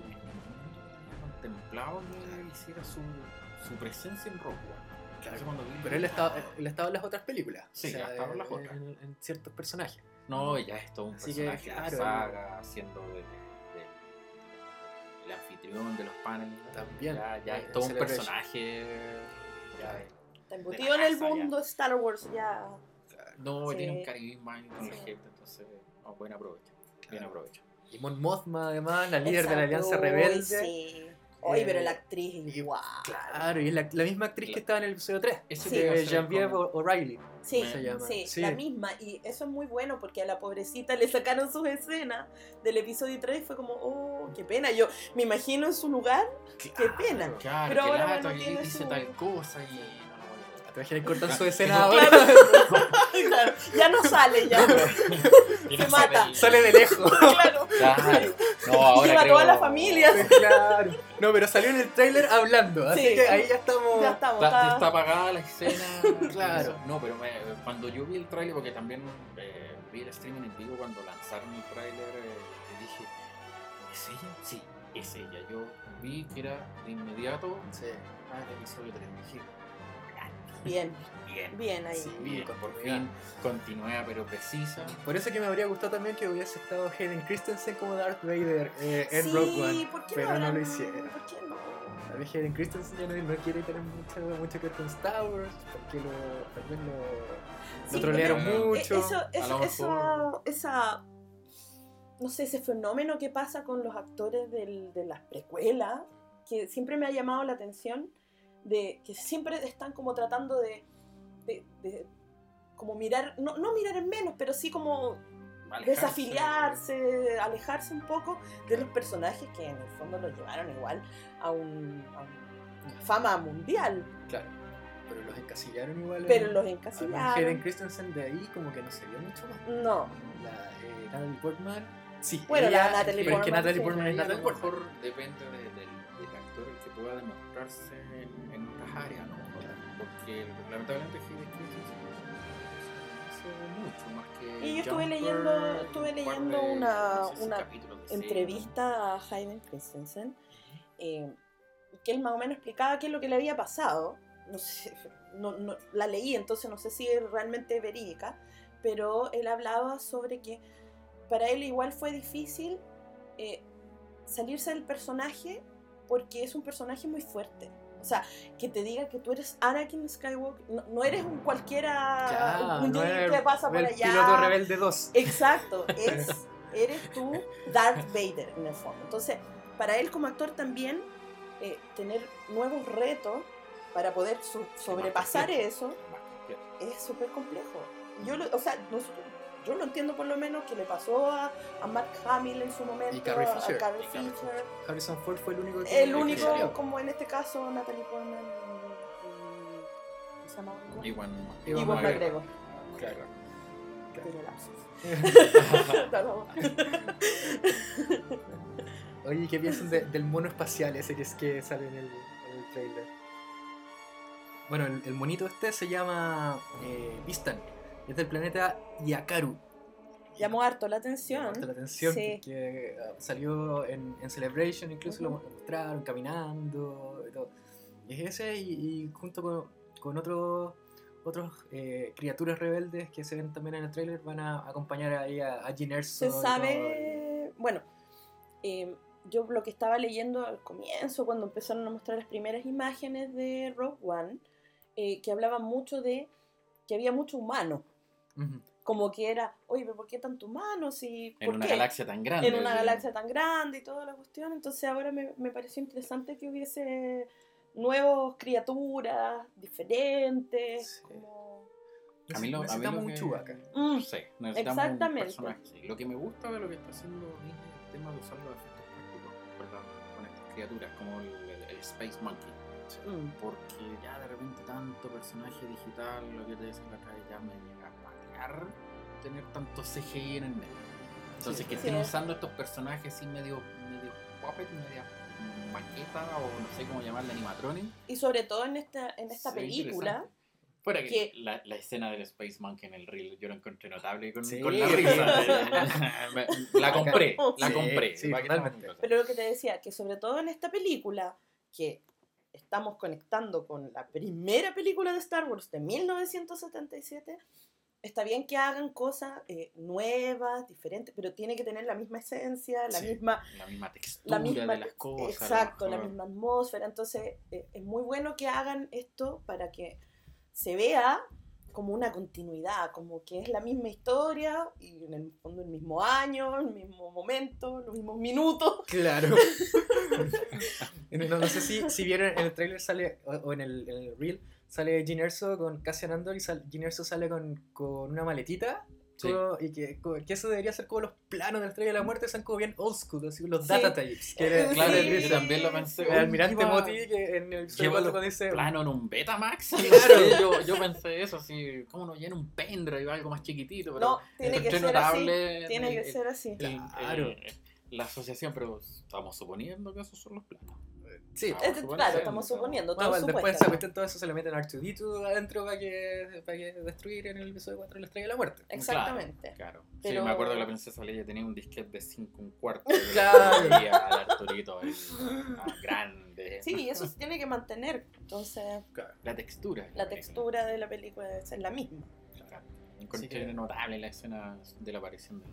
contemplado que hiciera su, su presencia en Rock One. Claro, Pero él estaba, él estaba en las otras películas. Sí, ha estado en las otras. En, en ciertos personajes. No, ya es todo un Así que, personaje de la claro, saga, de, de- de- el anfitrión de los paneles. También. Ya, ya Eh, es todo un personaje. Ya es- Está embutido en el casa, ya. mundo Star Wars ya. no, Sí. tiene un carisma con la Sí. gente, entonces, no, buen aprovecho. Bien Claro. aprovecho. Y Mon Mothma, además, la líder de la Exacto, Alianza Rebelde. Sí. Oye, Eh, pero la actriz es igual. Claro, y es la, la misma actriz que estaba en el episodio 3. Ese Sí. a de como- O'Reilly. Sí, se llama. sí, Sí. la misma. Y eso es muy bueno porque a la pobrecita le sacaron sus escenas del episodio 3 y fue como, oh, qué pena. Yo me imagino en su lugar, qué pena. Claro, Pero ahora, lata, bueno, tiene dice su- tal cosa y. Te imaginas cortan su escena ahora. Claro, ya no sale, ya. Se no mata. sale- Sale de lejos. claro. Claro. No, ahora Lleva a creo- toda la familia. claro. No, pero salió en el tráiler hablando. Así Sí. que ahí ya estamos. Ya estamos. Está, está- está apagada la escena. Claro. No, pero me- cuando yo vi el tráiler, porque también eh, vi el streaming en vivo cuando lanzaron el tráiler, eh, le dije, ¿es ella? Sí, es ella. Yo vi que era de inmediato Sí. ah, el episodio 3. Dije, Bien, bien, bien ahí. Sí. bien, por fin continúa pero precisa. Por eso que me habría gustado también que hubiese estado Hayden Christensen como Darth Vader eh, en sí, Rogue One. ¿por qué pero no, no lo hicieron. ¿Por qué no? Tal vez Hayden Christensen ya no, no quiere tener mucho, mucho que ver con Star Wars, porque lo, tal vez lo, lo Sí, trolearon pero- mucho. Eh, Eso, A eso, lo eso- esa, no sé, ese fenómeno que pasa con los actores del- de las precuelas, que siempre me ha llamado la atención, de que siempre están como tratando de, de- de como mirar, no, no mirar en menos, pero sí como Alejarse. desafiliarse, alejarse un poco de los personajes que en el fondo los llevaron igual a, un, a una fama mundial, Claro. Pero los encasillaron igual. pero en- los encasillaron. Christensen de ahí como que no se vio mucho más. No, La eh, Natalie Portman. Sí, Bueno, ella- la Natalie pero es que Portman, Natalie. Portman es Natalie Portman. mejor depende de- del, pueda demostrarse en, en otras áreas, ¿no? Porque lamentablemente Christensen hizo mucho más que. Y yo estuve Jumper, leyendo- estuve leyendo de- una- no sé si una entrevista a Hayden Christensen, eh, que él más o menos explicaba qué es lo que le había pasado. No sé, no, no- la leí, entonces no sé si es realmente verídica, pero él hablaba sobre que para él igual fue difícil eh, salirse del personaje porque es un personaje muy fuerte. O sea, que te diga que tú eres Anakin Skywalker, no, no eres un cualquiera, Claro, un no Jedi que pasa por allá. Piloto Rebelde 2. Exacto, es, eres tú Darth Vader en el fondo. Entonces, para él como actor también, eh, tener nuevos retos para poder so- sobrepasar eso es súper complejo. Yo lo, o sea, nosotros- yo lo entiendo por lo menos que le pasó a, a Mark Hamill en su momento, Y Carrie a, a Fisher. Carrie Fisher. Harrison Ford fue el único que El único, como en este caso, Natalie Portman y, y- ¿cómo se llama? Iwan Iwan Iwan McGregor. Claro. Lapsus. Oye, ¿qué piensan de- del mono espacial ese que es que sale en el, en el trailer? Bueno, el, el monito este se llama eh, Vistan. Es del planeta Yakaru. Llamó harto la atención. Llamó harto la atención Sí. porque ah, salió en, en Celebration, incluso Ujú. lo mostraron caminando y todo. Y es ese y, y junto con, con otros otros eh, criaturas rebeldes que se ven también en el tráiler van a acompañar ahí a, a Jyn Erso Se sabe, bueno, eh, yo lo que estaba leyendo al comienzo, cuando empezaron a mostrar las primeras imágenes de Rogue One, eh, que hablaban mucho de que había mucho humano, Como que era, oye, pero ¿por qué tanto humano? Si, En ¿por una qué? galaxia tan grande. en una sí. galaxia tan grande y toda la cuestión. Entonces ahora me, me pareció interesante que hubiese nuevas criaturas diferentes. Sí. como- A mí lo- a mí Necesitamos lo un que-. Mm, Sí, necesitamos Exactamente. un personaje. Lo que me gusta de lo que está haciendo Disney es el tema de usar los efectos prácticos con, estas criaturas, como el, el Space Monkey. mm. Porque ya de repente tanto personaje digital, lo que te decía la otra vez, ya me patear tener tanto CGI en el medio. Entonces Sí, que sí. estén usando estos personajes así medio, medio puppet, media maqueta o no sé cómo llamarle animatronic. Y sobre todo en esta, en esta Sí, película. Fuera que, que- La, la escena del Space Monkey en el reel yo la encontré notable con, Sí. con la risa. La compré, la Sí, compré. sí. Pero lo que te decía, que sobre todo en esta película, que estamos conectando con la primera película de Star Wars de 1977, está bien que hagan cosas eh, nuevas, diferentes, pero tiene que tener la misma esencia, la Sí. misma La misma textura la misma, de las cosas. exacto, la misma atmósfera. Entonces, eh, es muy bueno que hagan esto para que se vea como una continuidad, como que es la misma historia y en el fondo el mismo año, el mismo momento, los mismos minutos. Claro. no, no sé si, si vieron en el trailer sale, o, o en, el, en el reel, sale Jyn Erso con Cassian Andor y sal, Jyn Erso sale con, con una maletita. Sí. como- y que, que eso debería ser como los planos de la estrella de la muerte, son como bien old school, así, los Sí. data types. Que Claro, Sí. yo también lo pensé. El almirante Moti que en el cuando dice plano en un Betamax. Claro. Sí, yo, yo pensé eso, así, ¿cómo no llena un pendrive, algo más chiquitito? Pero No, tiene que ser así. notable Tiene que el- ser así. el- el- Claro. la asociación, pero estamos suponiendo que esos son los planos. Sí, Ah, Es- supone claro, estamos ¿no? suponiendo, Bueno, todo bueno, después se meten todo eso, se le meten R2D2 adentro para que, para que destruir en el episodio 4 la estrella de la muerte. Exactamente. Claro. Pero- Sí, me acuerdo que la princesa Leia tenía un disquete de 5 un cuarto. Claro. Y al Arturito ah, grande. Sí, y eso se tiene que mantener. Entonces, La textura. la textura de la película debe ser la misma. Claro. Encontré Así que- notable la escena de la aparición del,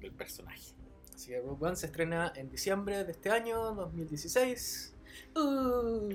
del personaje. Así que Rogue One se estrena en diciembre de este año, 2016. Uh,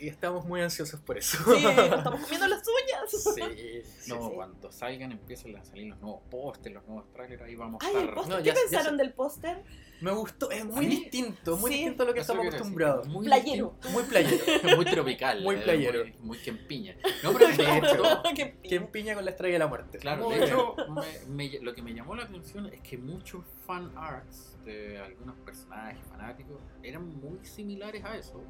Y estamos muy ansiosos por eso. sí, nos estamos comiendo las uñas. Sí, No, sí. cuando salgan empiezan a salir los nuevos pósters, los nuevos trailers, ahí vamos Ay, a estar. No, ¿Qué ya pensaron del póster? Me gustó, es muy mí- distinto, muy Sí. distinto a lo que Eso estamos acostumbrados. Muy Playero. distinto, Muy playero. Muy tropical. Muy eh, playero. Muy, muy quempiña. No, pero De hecho. gustó. Qué pino. ¿Quién piña con la estrella de la muerte? Claro, Muy de hecho, me- me- lo que me llamó la atención es que muchos fan arts de algunos personajes fanáticos eran muy similares a eso.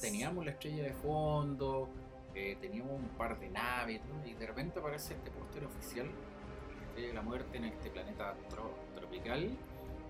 Teníamos la estrella de fondo, eh, teníamos un par de naves, ¿no? y de repente aparece este póster oficial, la estrella de la muerte en este planeta tro- tropical.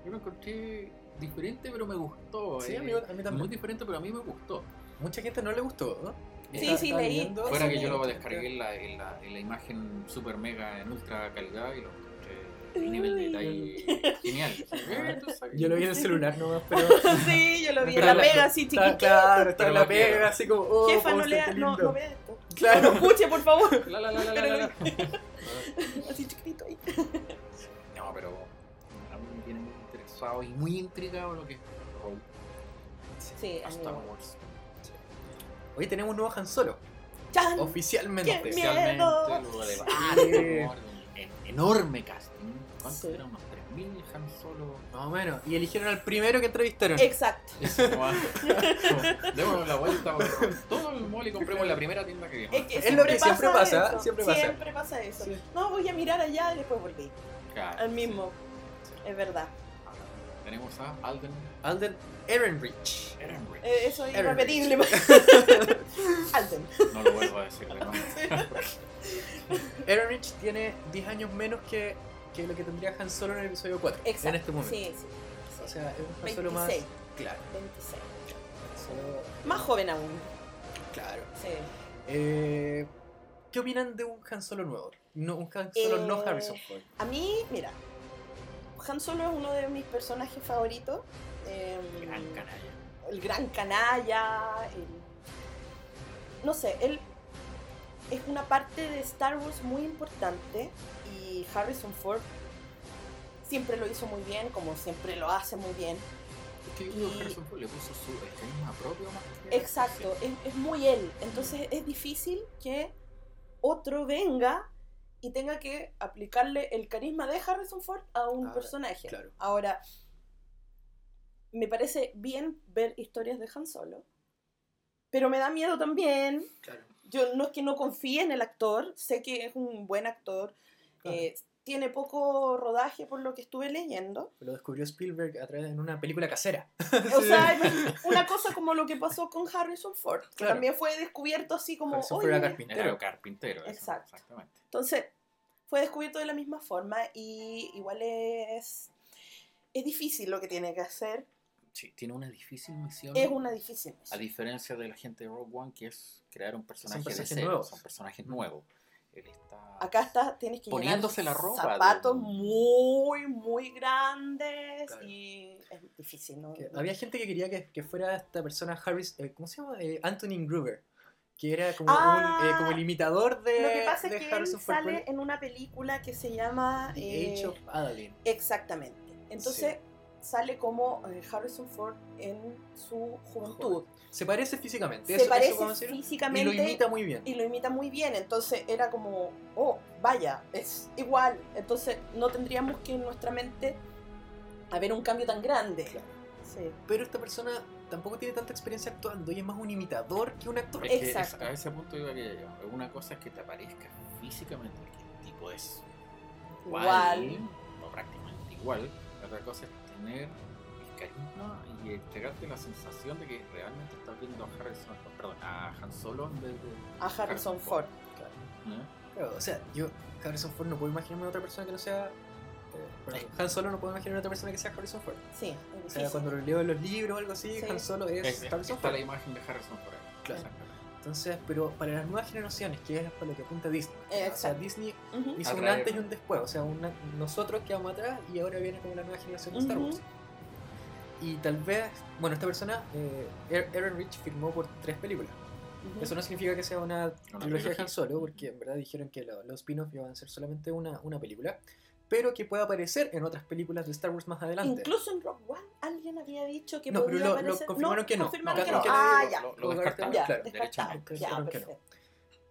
Yo lo encontré diferente, pero me gustó. Sí, eh, a mí, a mí muy también. diferente, pero a mí me gustó. Mucha gente no le gustó, ¿no? Sí, sí, estaba leí. viendo- Fuera que yo lo descargué en la, en la, en la imagen super mega en ultra calidad y lo encontré el nivel de detalle genial. Eh. Yo lo vi en el celular nomás, pero. sí, yo lo vi en la la- pega así Está, chiquitito. claro, está en la pega, así como. Oh, Jefa, no lea, qué no, no vea esto. Claro. No escuche, por favor. La, la, la, la, la, Pero la, la. Así chiquitito ahí. Interesado y muy intrigado lo que es Rogue Sí, a Star. Wars. Hoy tenemos un nuevo Han Solo, ¡Chan! oficialmente. Sí. En- enorme casting. ¿Cuántos Sí. eran? Unos 3.000 Han Solo. Más o menos. Y eligieron al primero que entrevistaron. Exacto. Va. Démonos la vuelta todo el mall y compremos la primera tienda que vimos. Es, que Es lo que siempre pasa, eso. siempre pasa. Siempre pasa eso. Sí. No, voy a mirar allá y después volví. Claro. Al mismo. Es verdad. Tenemos a Alden Alden. Ehrenreich. Eh, eso es irrepetible. Alden. No lo vuelvo a decirle, ¿no? Ehrenreich tiene 10 años menos que, que lo que tendría Han Solo en el episodio 4. Exacto. En este momento. Sí, sí. O sea, es un Han Solo más. 26. Claro. 26. Han Solo- Más joven aún. Claro. Sí. Eh, ¿Qué opinan de un Han Solo nuevo? No, un Han Solo no Eh, Harrison Ford. A mí, mira, Han Solo es uno de mis personajes favoritos. Em, Gran canalla. el gran canalla, el- no sé, él es una parte de Star Wars muy importante y Harrison Ford siempre lo hizo muy bien, como siempre lo hace muy bien. Es que Y- Harrison Ford le puso su el propio más que- Exacto, es, es muy él. Entonces es difícil que otro venga y tenga que aplicarle el carisma de Harrison Ford a un Ah, personaje. claro. Ahora, me parece bien ver historias de Han Solo, pero me da miedo también. Claro. Yo no es que no confíe en el actor, sé que es un buen actor, Claro. eh, tiene poco rodaje por lo que estuve leyendo. Lo descubrió Spielberg a través de una película casera. O sea, una cosa como lo que pasó con Harrison Ford, que Claro. también fue descubierto así como... Harrison Ford carpintero. Era carpintero. eso, Exacto. Exactamente. Entonces, fue descubierto de la misma forma y igual es... Es difícil lo que tiene que hacer, Sí, tiene una difícil misión. es una difícil A misión. diferencia de la gente de Rogue One, que es crear un personaje de cero, nuevos. son personajes nuevos. Él está Acá está, tienes que Poniéndose la ropa zapatos de- muy, muy grandes Claro. y es difícil, ¿no? Que había gente que quería que, que fuera esta persona Harris, eh, ¿cómo se llama? Eh, Anthony Gruber, que era como, Ah, un, eh, como el imitador de, Lo que pasa es que él sale en una película que se llama... The eh, Age of Adeline. Exactamente. Entonces sale como eh, Harrison Ford en su juventud. Se parece físicamente, Se eso, eso parece podemos decir, físicamente y lo imita muy bien. y lo imita muy bien. Entonces era como, oh, vaya, es igual. Entonces no tendríamos que en nuestra mente haber un cambio tan grande. Claro. Sí. Pero esta persona tampoco tiene tanta experiencia actuando y es más un imitador que un actor. Es que Exacto. es- a ese punto iba que llegar. Una cosa es que te parezca físicamente, que el tipo es igual, Igual. o prácticamente igual. La otra cosa es tener el carisma y entregarte la sensación de que realmente estás viendo a Harrison, perdón, a Han Solo en vez de. A Harrison Ford. Claro. Claro, o sea, yo, Harrison Ford, no puedo imaginarme a otra persona que no sea. eh, Han Solo no puedo imaginar a otra persona que sea Harrison Ford. Sí, es O sea, cuando lo leo en los libros o algo así, Sí. Han Solo es, Es, es- Harrison está Ford. la imagen de Harrison Ford. Claro. Entonces, pero para las nuevas generaciones, que es para lo que apunta Disney. Eh, O sea, exacto. Disney Ujú. hizo un antes y un después. O sea, una- nosotros quedamos atrás y ahora viene como la nueva generación de Star. Wars. Y tal vez, bueno, esta persona, eh, Aaron Rich firmó por tres películas. Eso no significa que sea una, trilogía de trilogía. Han Solo, porque en verdad dijeron que lo- los spin-offs iban a ser solamente una, una película, pero que puede aparecer en otras películas de Star Wars más adelante. Incluso en Rock One alguien había dicho que No, pero podía lo- lo aparecer. confirmaron que no. confirmaron Acá que no. no, que no, Ah, lo- ya. lo- lo descartaron. Ya, claro. Ya, no. perfecto.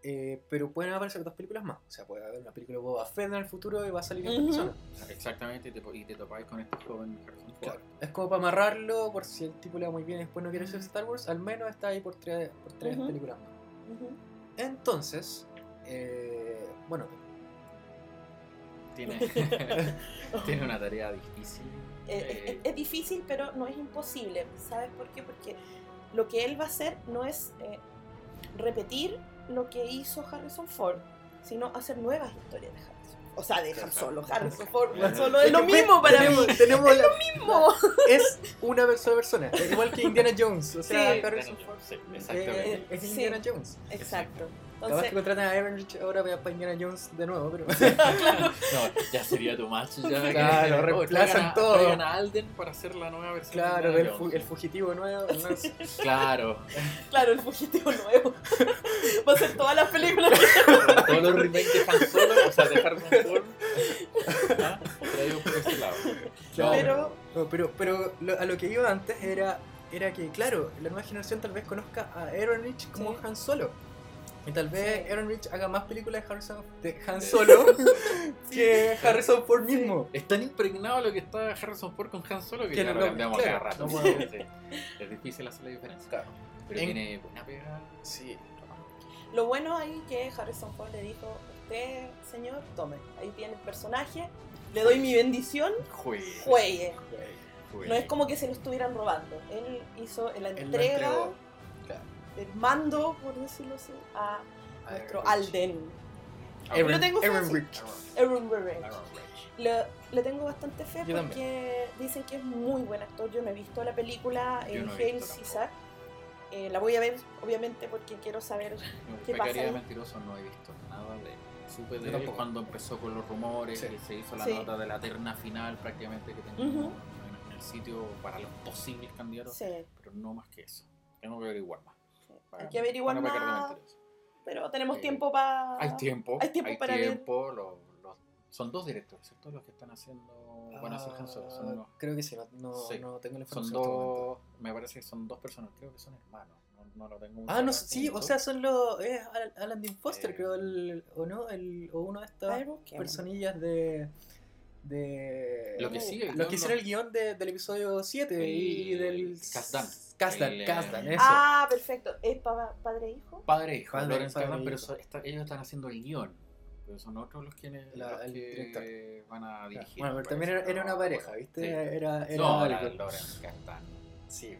Eh, pero pueden aparecer dos películas más. O sea, puede haber una película de Boba Fett en el futuro y va a salir esta Ujú. persona. Exactamente, y te, y te topáis con este joven Harrison Ford. Claro. Es como para amarrarlo, por si el tipo le va muy bien y después no quiere ser Star Wars, al menos está ahí por tres, por tres Ujú. películas más. Ujú. Entonces, eh, bueno, Tiene, tiene una tarea difícil. Eh, es- eh, es, es difícil, pero no es imposible. ¿Sabes por qué? Porque lo que él va a hacer no es eh, repetir lo que hizo Harrison Ford, sino hacer nuevas historias de Harrison. O sea, de Han. Solo. Harrison Ford, Han. Solo es lo mismo para tenemos, mí. tenemos la- Mismo. es una sola persona, es igual que Indiana Jones, o sea, Sí. Harrison Ford Sí, eh, exactamente. es Sí. Indiana Jones. Exacto. Capaz que Entonces, contratan a Rich ahora para Indiana Jones de nuevo, pero No, ya sería tu macho. Ya que- Claro, oh, reemplazan a- todo. traigan a Alden para hacer la nueva versión. claro, el, fu- el fugitivo nuevo. ¿no? Claro, claro, el fugitivo nuevo. Va a ser todas las películas. todos los remakes de Han Solo, o sea, de Harrison Ford, ¿ah? por ese lado. Claro. Pero, No, pero pero lo- a lo que iba antes era, era que, claro, la nueva generación tal vez conozca a Aaron Rich como Sí. Han Solo. Y tal vez Sí. Aaron Rich haga más películas de, Harrison, de Han Solo que Harrison Ford mismo. Es tan impregnado lo que está Harrison Ford con Han Solo que, Que ya no lo cambiamos claro, cada rato. no Sí. Es difícil hacer la diferencia. Claro. Pero En- tiene buena pega. Sí. lo bueno ahí que Harrison Ford le dijo, usted, señor, tome, ahí tiene el personaje, le doy mi bendición, Juegue. juegue. juegue. No es como que se lo estuvieran robando. Él hizo la Él lo entrega entregó. Claro. Del mando, por decirlo así, a nuestro Aaron Rich. Alden. Aaron, Lo tengo Aaron. Rich. Aaron Rich. Aaron Rich. Le, le tengo bastante fe Yo porque dicen que es muy buen actor. Yo no he visto la película Yo en no tampoco. Caesar. Eh, la voy a ver, obviamente, porque quiero saber. ¿Qué Me pasa de mentiroso, no he visto nada de. Supe Yo de él cuando empezó con los rumores Sí. y se hizo la Sí. nota de la terna final prácticamente que tengo Ujú. en, en el sitio para los posibles candidatos, Sí, pero no más que eso. Tengo que averiguar más. Hay que averiguar de más. pero tenemos Eh, tiempo para... Hay tiempo. Hay tiempo para tiempo, lo- lo- son dos directores, ¿cierto? Los que están haciendo. Van a hacer Han Solo. Son, Ah, unos- Creo que sí, no, no, Sí. no tengo la son información. en este dos. Me parece que son dos personas. Creo que son hermanos. No, no lo tengo. Ah, no, sí, o sea, son los. Es Al- Alan Dean Foster, Eh. creo, el, o no, el, o uno de estas personillas de. de Lo que sí, los guion que hicieron no- el guion de- del episodio 7 y El del. Kasdan. Kasdan, El, Kasdan, eso. Ah, perfecto. ¿Es pa- padre e hijo? Padre e hijo, Padre- Lawrence padre Kasdan, e pero hijo. so- está- ellos están haciendo el guion. Pero son otros los, quienes, La- los el que director. van a dirigir. bueno, pero también era, era una pareja. ¿viste? Sí. Era, era No, la algo. Lawrence Kasdan. Sí.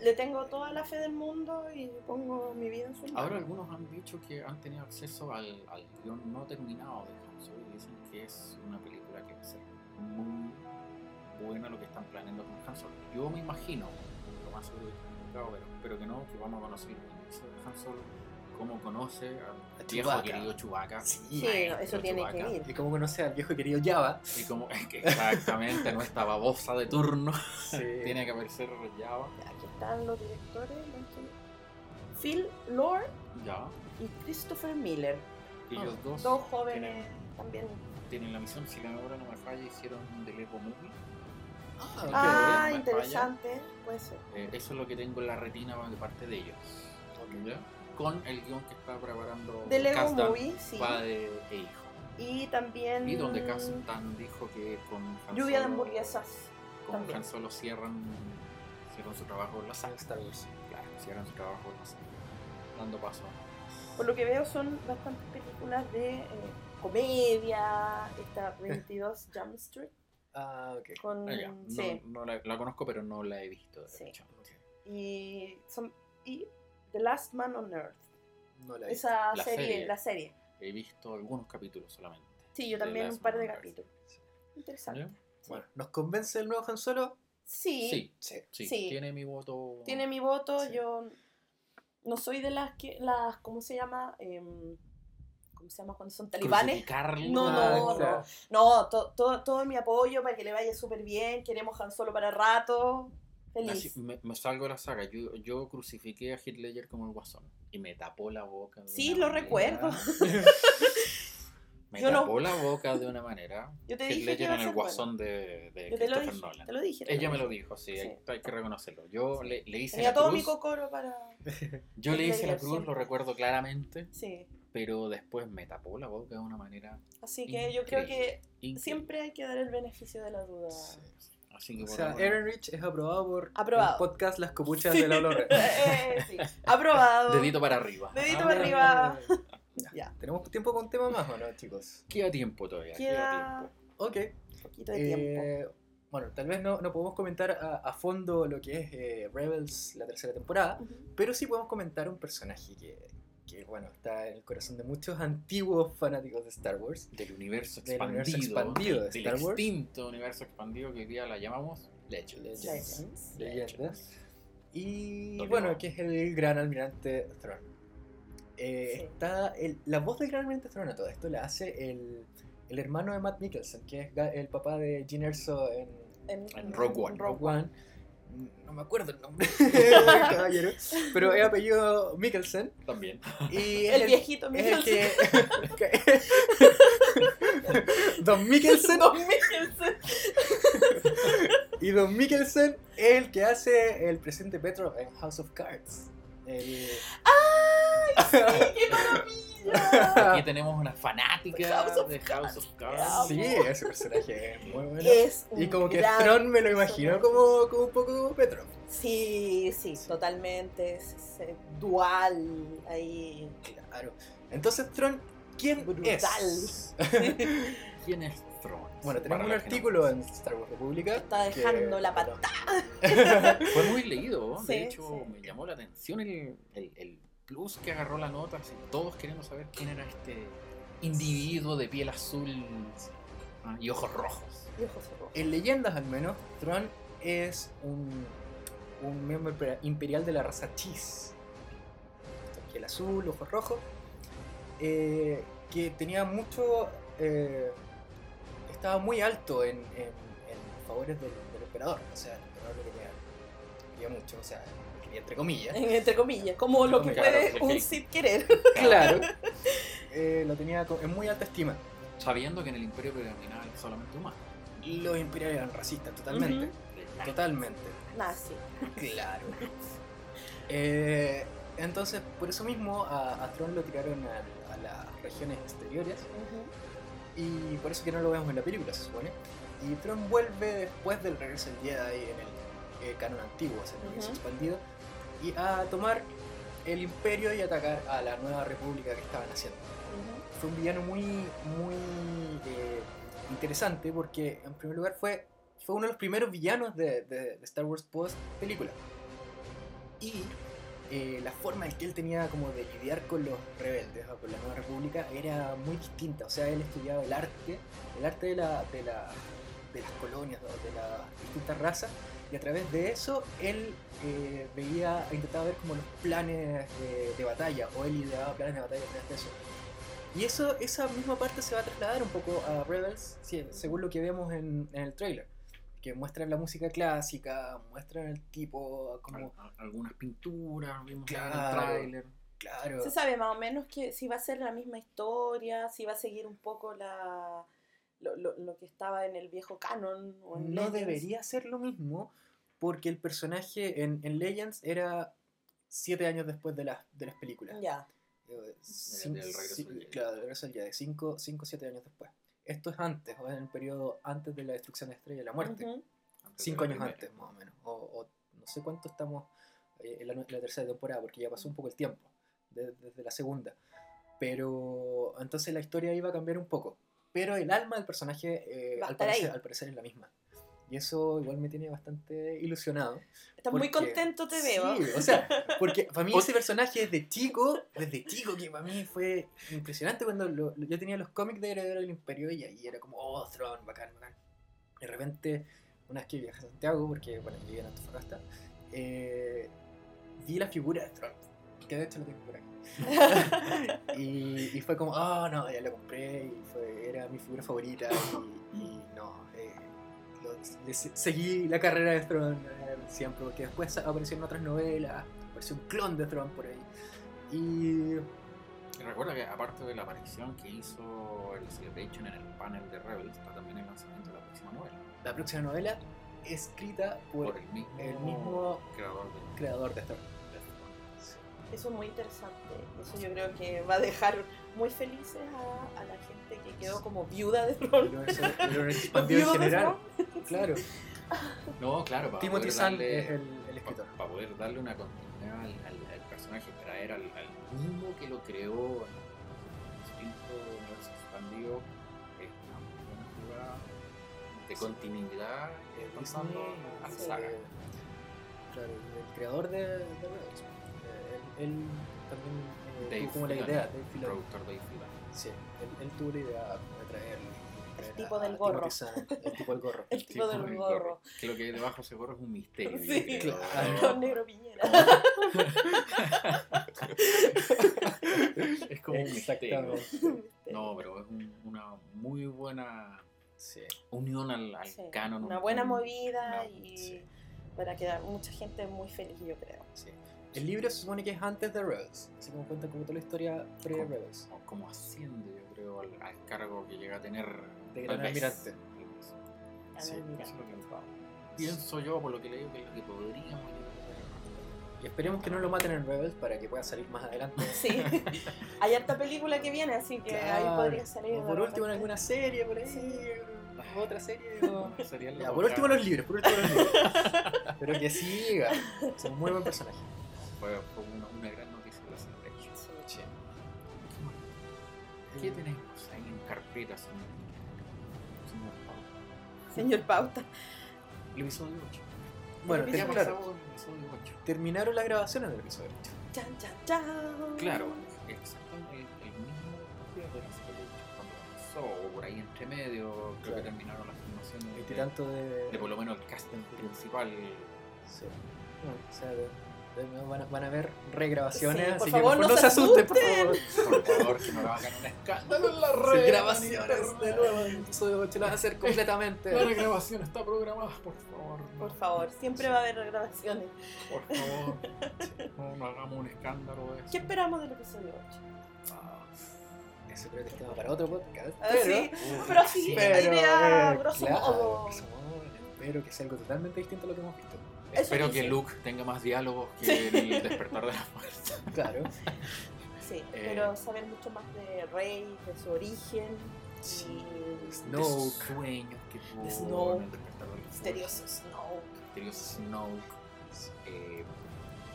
Le tengo toda la fe del mundo y pongo mi vida en su Ahora algunos han dicho que han tenido acceso al, al guion no terminado de Han Solo y dicen que es una película que va a ser muy buena lo que están planeando con Han Solo. Yo me imagino, más seguro que está equivocado, pero espero que no, que vamos a conocer de Han Solo, cómo conoce al viejo Chewbacca. querido Chewbacca. Sí, Sí, no, eso tiene que Chewbacca. ir. Y como conoce al viejo querido Java. Y que exactamente nuestra babosa de turno Sí. tiene que aparecer Java. Aquí están los directores. Phil Lord Ya. y Christopher Miller. Ellos dos, Dos jóvenes tienen, también. tienen la misión, si la memoria no me falla, hicieron The Lego Movie. Ah, ok. Me interesante. Puede ser. Eh, eso es lo que tengo en la retina de parte de ellos. ¿Ya? Con el guion que está preparando De Lego Movie, sí. padre e hijo. Y también. Y donde Kasdan dijo que con Han Lluvia de Solo- hamburguesas. Con también. Han Solo cierran, cierran su trabajo en la saga. Star Wars. Claro, cierran su trabajo en la saga. Dando paso. Por lo que veo, son bastantes películas de eh, comedia. Esta 22 Jump Street. Ah, ok. Con, Ah. No, sí. no la, la conozco, pero no la he visto. de Sí. hecho. Y, son, y The Last Man on Earth. No la he visto. Esa La serie, serie. la serie. He visto algunos capítulos solamente. Sí, yo The también Last un par Man de capítulos. Interesante. Bueno, ¿nos convence el nuevo Han Solo? Sí, Sí, Sí. tiene mi voto. tiene mi voto. Yo no soy de las que, las, ¿cómo se llama? Em, ¿Cómo se llama cuando son talibanes? Crucificarlo. No, Ah, no, claro. No, to- todo, todo mi apoyo para que le vaya súper bien. Queremos Han Solo para rato. Feliz. Me, me salgo de la saga. Yo, yo crucifiqué a Ledger como el guasón. Y me tapó la boca. Sí, lo manera- recuerdo. Me Yo no- tapó la boca de una manera. Yo te dije que Ledger iba a en el guasón de, de Yo te lo Christopher dije, Nolan. te lo dije. te Ella me lo dijo, sí, Sí. hay, hay que reconocerlo. Yo le, le hice Tenía la todo cruz. mi cocoro para... yo le hice la cruz, lo recuerdo claramente. Sí. Pero después me tapó la boca de una manera Así que yo creo que increíble. siempre hay que dar el beneficio de la duda. Sí. Así que O sea, Aaron Rich es aprobado por Aprobado. el podcast Las Copuchas de la. Eh, sí. Aprobado. Dedito para arriba. Dedito Ah, para arriba. Ya. Ya. ¿Tenemos tiempo para un tema más o no, chicos? Queda tiempo todavía. Queda, Queda tiempo. Ok. un poquito de tiempo. Eh, bueno, tal vez no, no podemos comentar a, a fondo lo que es eh, Rebels, la tercera temporada, pero sí podemos comentar un personaje que, que, bueno, está en el corazón de muchos antiguos fanáticos de Star Wars. Del universo Del expandido. universo expandido de del Star Wars. extinto universo expandido que hoy día la llamamos Legends. Legends. Leyendas. Y bueno, que es el gran almirante Thrawn. Eh, Sí. Está el- la voz del gran almirante Thrawn a todo esto la hace el, el hermano de Matt Mikkelsen, que es el papá de Gene Erso en En, En Rogue One. Rogue One. No me acuerdo el nombre caballero, pero es apellido Mikkelsen. También. Y El viejito es el Mikkelsen. que. Don Mikkelsen. Don Mikkelsen. Y Don Mikkelsen es el que hace el presidente Petro en House of Cards. El- ¡Ay, sí! ¡Qué maravilla! Aquí tenemos una fanática House of de House of Cards. Sí, ese personaje es muy bueno. Es Y como que Tron me lo imagino como, como un poco Petro. Sí, sí, totalmente. Es, es dual ahí. Claro. Entonces, Tron, ¿quién Brutal. es? ¿Quién es Thrawn? bueno, Para tenemos un no artículo en. Star Wars República. Está que- dejando la patada. Fue muy leído, Sí, de hecho sí. me llamó la atención el, el- el plus que agarró la nota, así, todos queriendo saber quién era este individuo de piel azul ah, y ojos rojos. Y ojos rojos. En leyendas, al menos, Tron es un, un miembro imper- imperial de la raza Cheese. Piel azul, ojos rojos. eh, que tenía mucho. eh, estaba muy alto en, en- en favores del, del emperador. O sea, el emperador le quería mucho, o sea, entre comillas. Entre comillas, como lo que Claro, puede un. Sith querer. Claro. Eh, lo tenía en muy alta estima. Sabiendo que en el imperio predominaba solamente humano. Los imperiales eran racistas, totalmente. Totalmente. Nazi. Claro. Eh, entonces, por eso mismo a, a Tron lo tiraron a, a las regiones exteriores y por eso que no lo vemos en la película, se supone. Y Tron vuelve después del regreso del Jedi en el eh, canon antiguo, o sea, el universo Ujú. expandido, y a tomar el imperio y atacar a la nueva república que estaban haciendo. Ujú. Fue un villano muy, muy eh, interesante porque, en primer lugar, fue, fue uno de los primeros villanos de, de- de Star Wars post película. Y eh, la forma en que él tenía como de lidiar con los rebeldes o con la nueva república era muy distinta. O sea, él estudiaba el arte, el arte de, la, de, la- de las colonias, ¿no? de las distintas razas, y a través de eso él eh, veía, intentaba ver como los planes de, de batalla, o él ideaba planes de batalla a través de eso. Y eso, esa misma parte se va a trasladar un poco a Rebels, sí, según lo que vemos en, en el trailer. Que muestran la música clásica, muestran el tipo como... Al- al- algunas pinturas, vimos en Claro. el tráiler. Claro. Se sabe más o menos que si va a ser la misma historia, si va a seguir un poco la lo, lo- lo que estaba en el viejo canon. O en No Legends. debería ser lo mismo porque el personaje en, en Legends era siete años después de, las de las películas. Ya. Eh, del regreso Jedi. Claro, del regreso del Jedi, cinco o siete años después. Esto es antes, o en el periodo antes de la destrucción de Estrella de la Muerte. Antes de Cinco años primera. antes, más o menos. O, o no sé cuánto estamos eh, en la, la tercera temporada, porque ya pasó un poco el tiempo, de- desde la segunda. Pero entonces la historia iba a cambiar un poco. Pero el alma del personaje, eh, al, parecer, al parecer, es la misma. Y eso igual me tiene bastante ilusionado. Estás muy porque- contento, te veo. Sí, o sea, porque para mí ese personaje desde chico, desde chico, que para mí fue impresionante cuando lo- lo- yo tenía los cómics de Heredero del Imperio y ahí era como, oh, Thrawn, bacán, bacán. De repente, una vez que viajé a Santiago, porque bueno, llegué en Antofagasta, eh, vi la figura de Thrawn, que de hecho lo tengo por aquí. y, y fue como, oh no, ya lo compré y fue, era mi figura favorita y, y no, eh, lo- le se- seguí la carrera de Thrawn eh, siempre, porque después aparecieron otras novelas, apareció un clon de Thrawn por ahí. Y recuerda que aparte de la aparición que hizo el Celebration en el panel de Rebels, está también el lanzamiento de la próxima novela. la próxima novela, escrita por, Por el mismo, el mismo creador de, creador de de Eso es muy interesante. Eso yo creo que va a dejar muy felices a, a la gente que quedó como viuda de Ron. universo el universo expandido en general. Claro, No, claro, para Timothy poder darle, es el, el escritor. para poder darle una continuidad al, al- al personaje, traer al, al mismo que lo creó en el distinto universo expandido, es una buena jugada de continuidad Eh, eh, pasando a la saga. Claro, el creador de, de. Eh, él, también eh, Dave tuvo como la idea, Dave Filoni. productor de Filoni. Sí, él, él tuvo la idea de traer, traer tipo a del gorro. El tipo del gorro. El tipo del del gorro. Que lo que hay debajo de ese gorro es un misterio. Sí, claro. Con negro piñera. es como un misterio. No, pero es un- una muy buena Sí. unión al, al Sí, canon. Una un- buena un- movida una- y sí. para quedar mucha gente muy feliz, yo creo. Sí. El libro se supone que es antes de Rebels, así como cuenta como toda la historia pre-Rebels. como, como asciende, yo creo, al, al cargo que llega a tener. De gran vez. almirante. Sí, no, mira. eso es lo que Pienso yo, por lo que leí, que es lo que podríamos Y esperemos que no lo maten en Rebels para que pueda salir más adelante. Sí, hay harta película que viene, así que ahí podría salir. O por último en alguna serie por ahí, Sí. otra serie. o- Ya, por último los libros, por último los libros. Pero que siga. Es un muy buen personaje. Fue, fue una, una gran noticia de la Celebration. Sí. ¿Qué tenemos ahí en carpeta, señor? Señor Pau? Señor Pauta. El episodio 8. Bueno, El Ya claro, el episodio 8. terminaron las grabaciones del episodio 8. Chan, chan, chan. Claro, exactamente el mismo día la cuando comenzó, o por ahí entre medio, creo Claro. que terminaron las filmaciones Y de, tanto de. de por lo menos el casting principal. Sí. Bueno, o sea, de- Van a, van a haber regrabaciones, Sí, por así favor, que no por se asusten, por favor. Por favor, que no le hagan un escándalo en la Sí, red. grabaciones de nuevo, el episodio 8 lo van a hacer completamente. La grabación está programada, por favor. no. Por favor, siempre va a haber grabaciones. Por favor. No, no hagamos un escándalo de eso. ¿Qué esperamos del episodio 8? Ah, Eso creo que es tema para otro podcast. Ah, pero, sí, uf, pero sí, pero, la idea, eh, grosso claro, modo. grosso modo, Espero que sea algo totalmente distinto a lo que hemos visto. Eso Espero que. Luke tenga más diálogos que el despertar de la fuerza. Claro. Sí, Eh. pero saber mucho más de Rey, de su origen. Sí. Y Snoke. De sueños que tuvo Snoke. misterioso Snow. misterioso Snoke. Eh,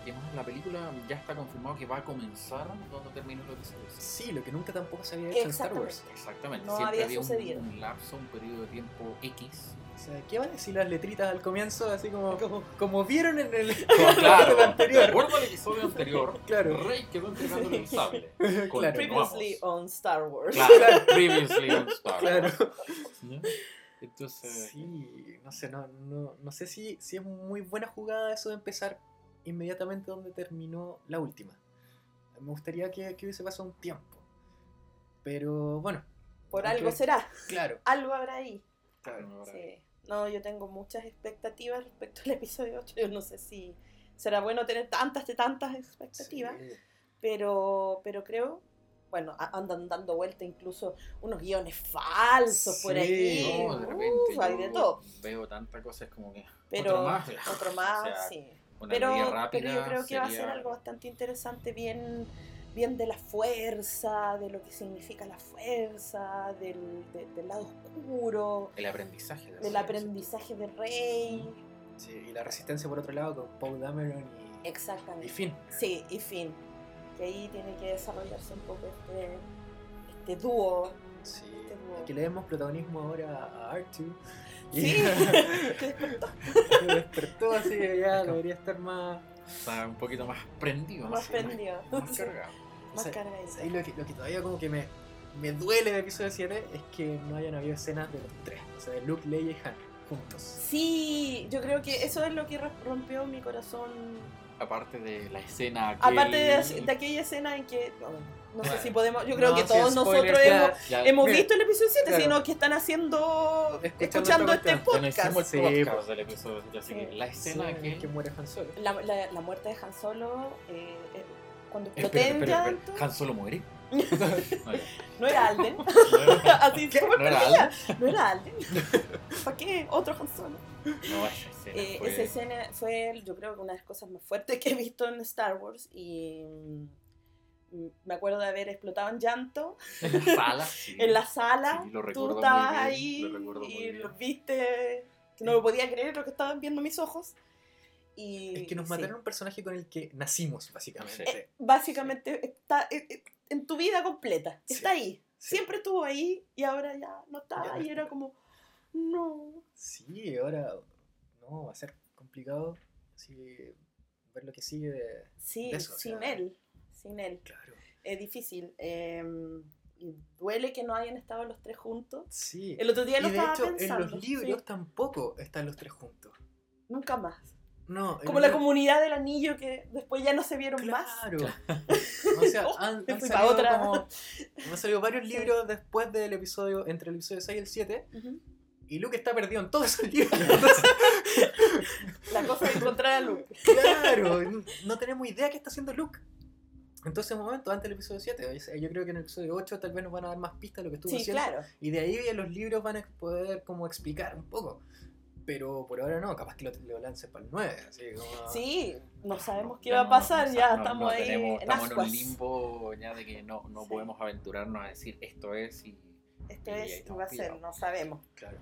¿Qué más? La película ya está confirmado que va a comenzar cuando termine el episodio. Sí, lo que nunca tampoco se había hecho en Star Wars. Exactamente. No Siempre había sucedido. un lapso, un periodo de tiempo X. O sea, ¿qué van a decir las letritas al comienzo? Así como, Como- como vieron en el Como, claro, anterior. recuerdo el episodio anterior. Claro. Rey quedó entregando el sable. claro. Previously on Star Wars. Claro, previously on Star Claro. Wars. ¿Ya? Entonces, Sí, no sé, no, no, no sé si, si es muy buena jugada eso de empezar inmediatamente donde terminó la última. Me gustaría que, que hubiese pasado un tiempo. Pero bueno, Por Ok. algo será. claro. Algo habrá ahí. claro. Sí. No, yo tengo muchas expectativas respecto al episodio 8. Yo no sé si será bueno tener tantas de tantas expectativas, Sí. pero, pero creo, bueno, andan dando vuelta incluso unos guiones falsos por Sí, ahí. no, de repente Uf, hay de todo. veo tanta cosa, es como que Pero otro más. otro más, O sea, sí. Una Pero, guía pero rápida yo creo que va a sería- ser algo bastante interesante, bien, bien de la fuerza, de lo que significa la fuerza, del, de- del lado oscuro, El aprendizaje. de del aprendizaje de Rey. Sí, y la resistencia por otro lado con Paul Dameron y, Exactamente. y Finn. Sí, y fin. Que ahí tiene que desarrollarse un poco este, este dúo. Sí. dúo. Que le demos protagonismo ahora a R2. Y Sí, que despertó que despertó así que ya debería estar más. Está un poquito más prendido. más sí, prendido. Más cargado. Más O sea, cargadito. ahí lo, que, lo que todavía como que me, me duele del episodio 7 es que no hayan habido escenas de los tres. O sea, de Luke, Leia y Han juntos. Sí, yo creo que eso es lo que rompió mi corazón. Aparte de la escena. Aparte de, de aquella escena en que. No, no sé Bueno. si podemos. Yo creo No, que todos spoilers, nosotros ya. hemos, Ya- hemos Mira, visto el episodio 7, claro. sino que están haciendo. Escuchando escuchando este podcast. el Sí, podcast pues. del episodio, así que la escena Sí, que... que muere Han Solo. La, la, la muerte de Han Solo. eh, eh, cuando Espera, exploté en espera, llanto. ¿Han Solo muere? No, era Alden. No, Así súper ¿No era. Alden? No era Alden. ¿Para qué? Otro Han Solo. No, esa escena Eh, fue- Esa escena fue, yo creo una de las cosas más fuertes que he visto en Star Wars. Y me acuerdo de haber explotado en llanto En la sala. sí. en la sala. Sí, lo Tú muy estabas bien, ahí lo y bien. lo viste. que No lo podía creer lo que estaban viendo mis ojos. Y, Es que nos sí. mataron un personaje con el que nacimos, básicamente. Eh, básicamente está eh, eh, en tu vida completa. Sí. Está ahí. Sí. Siempre estuvo ahí y ahora ya no está. Ya no y era como, no. Sí, ahora no, va a ser complicado así, ver lo que sigue de... Sí, De eso, o sin sea- él. Sin él. Claro. Es difícil. eh, y duele que no hayan estado los tres juntos. Sí. El otro día y lo de estaba hecho, pensando. en los libros sí, tampoco están los tres juntos. nunca más. No, Como la comunidad del anillo que después ya no se vieron más. Claro. O sea, Oh, han, salido otra. como- han salido varios libros después del episodio, entre el episodio 6 y el 7, Ujú. y Luke está perdido en todos esos libros. La cosa es encontrar a Luke. claro, no tenemos idea qué está haciendo Luke. Entonces, en un momento, antes del episodio 7, o sea, yo creo que en el episodio 8 tal vez nos van a dar más pistas de lo que estuvo Sí, haciendo. claro. Y de ahí los libros van a poder como explicar un poco. Pero por ahora no, capaz que lo, lo lance para el 9. Así como... Sí, no sabemos qué va a pasar, no ya no- estamos no ahí tenemos- en estamos en un limbo ya de que no, no Sí. podemos aventurarnos a decir esto es y Esto Y es y va a ser, no sabemos. Claro.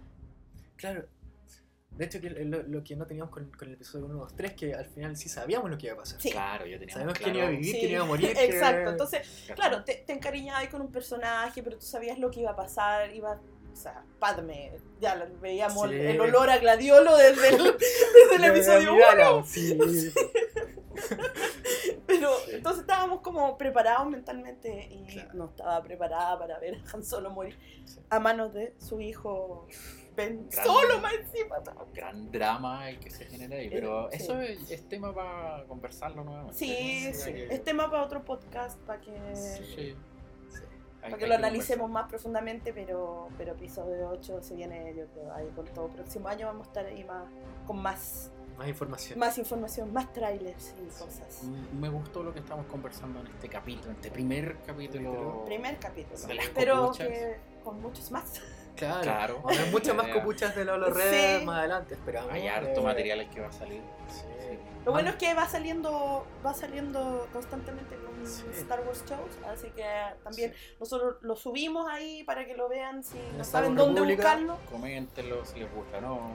Claro. De hecho, que lo, lo que no teníamos con, con el episodio 1, 2, 3, que al final sí sabíamos lo que iba a pasar. Sí. claro, ya teníamos Sabemos claro, quién iba a vivir, Sí, quién iba a morir. que- Exacto, entonces, claro, te, te encariñabas ahí con un personaje, pero tú sabías lo que iba a pasar, iba, o sea, Padme, ya veíamos Sí. el olor a gladiolo desde el, desde el de episodio Amidala, 1, Sí. pero Sí. entonces estábamos como preparados mentalmente y Claro. no estaba preparada para ver a Han Solo morir Sí. a manos de su hijo Ben Gran- solo más encima. gran drama el que se genera ahí, pero Sí. eso es, es tema para conversarlo nuevamente. Sí, sí. que- Es tema para otro podcast, para que, sí, hay- para que lo analicemos más profundamente, pero, pero episodio 8 se viene, yo creo, ahí con todo. Próximo año vamos a estar ahí más, con más, Más información. más información, más trailers y cosas. Mm, Me gustó lo que estamos conversando en este capítulo, en este primer capítulo. Primer capítulo. De las Pero que con muchos más. Claro. Claro. Va a haber muchas más copuchas de Lolo Red Sí. más adelante, esperamos. Hay harto Eh, material que va a salir. sí. Lo bueno es que va saliendo, va saliendo constantemente con Sí. Star Wars shows, así que también nosotros lo subimos ahí para que lo vean si no saben dónde República. buscarlo. Coméntenlo si les gusta, ¿no?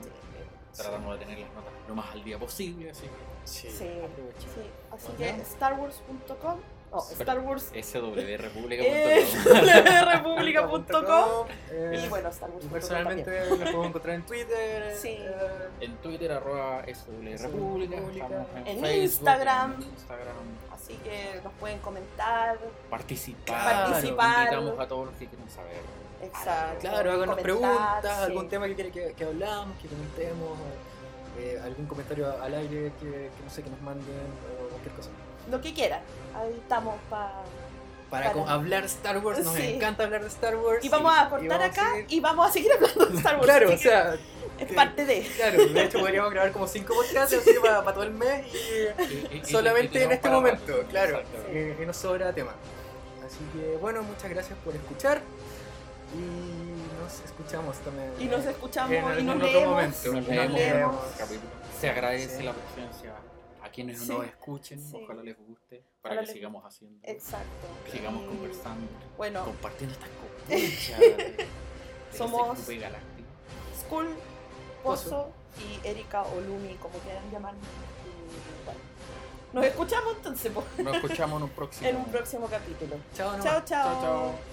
Tratamos de tener las notas lo más al día posible, así que Sí. Sí, aprovechen. sí. Así Bueno. que StarWars.com o Star Wars swrepublica.com republica.com Eh, y bueno, Star Wars. y personalmente me puedo encontrar en Twitter. Sí. eh, En Twitter, arroba swrepublica. En, En Facebook, Instagram. en Instagram. Así que nos pueden comentar. Participar. Participar. Invitamos a todos los que quieran saber. Exacto. Claro, háganos preguntas, sí. algún tema que quiere que, que hablamos, que comentemos, eh, algún comentario al aire que, que no sé, que nos manden o cualquier cosa. Lo que quieran. Ahí estamos para. Para, hablar Star Wars, nos Sí. encanta hablar de Star Wars. Y vamos a y cortar a acá seguir- y vamos a seguir hablando de Star Wars. Claro, o que sea, es que- parte de. claro, de hecho podríamos grabar como cinco podcasts así para, para todo el mes y Y- y- y- solamente y en este momento, claro, y, y nos sobra tema. Así que bueno, muchas gracias por escuchar y nos escuchamos también. Y nos escuchamos en y nos leemos. momento. Nos leemos leemos. Se agradece Sí. la presencia quienes Sí. nos escuchen. Sí. Ojalá les guste. Para Ojalá que les sigamos haciendo. Exacto. Sigamos Y, conversando. Bueno, Compartiendo estas copuchas. de- Somos-. Skull, Pozo y Erika o Lumi, como quieran llamarme. Y, bueno, Nos escuchamos entonces Nos escuchamos en un próximo. en un próximo capítulo. Chao, nomás. Chao, chao. Chao, chao.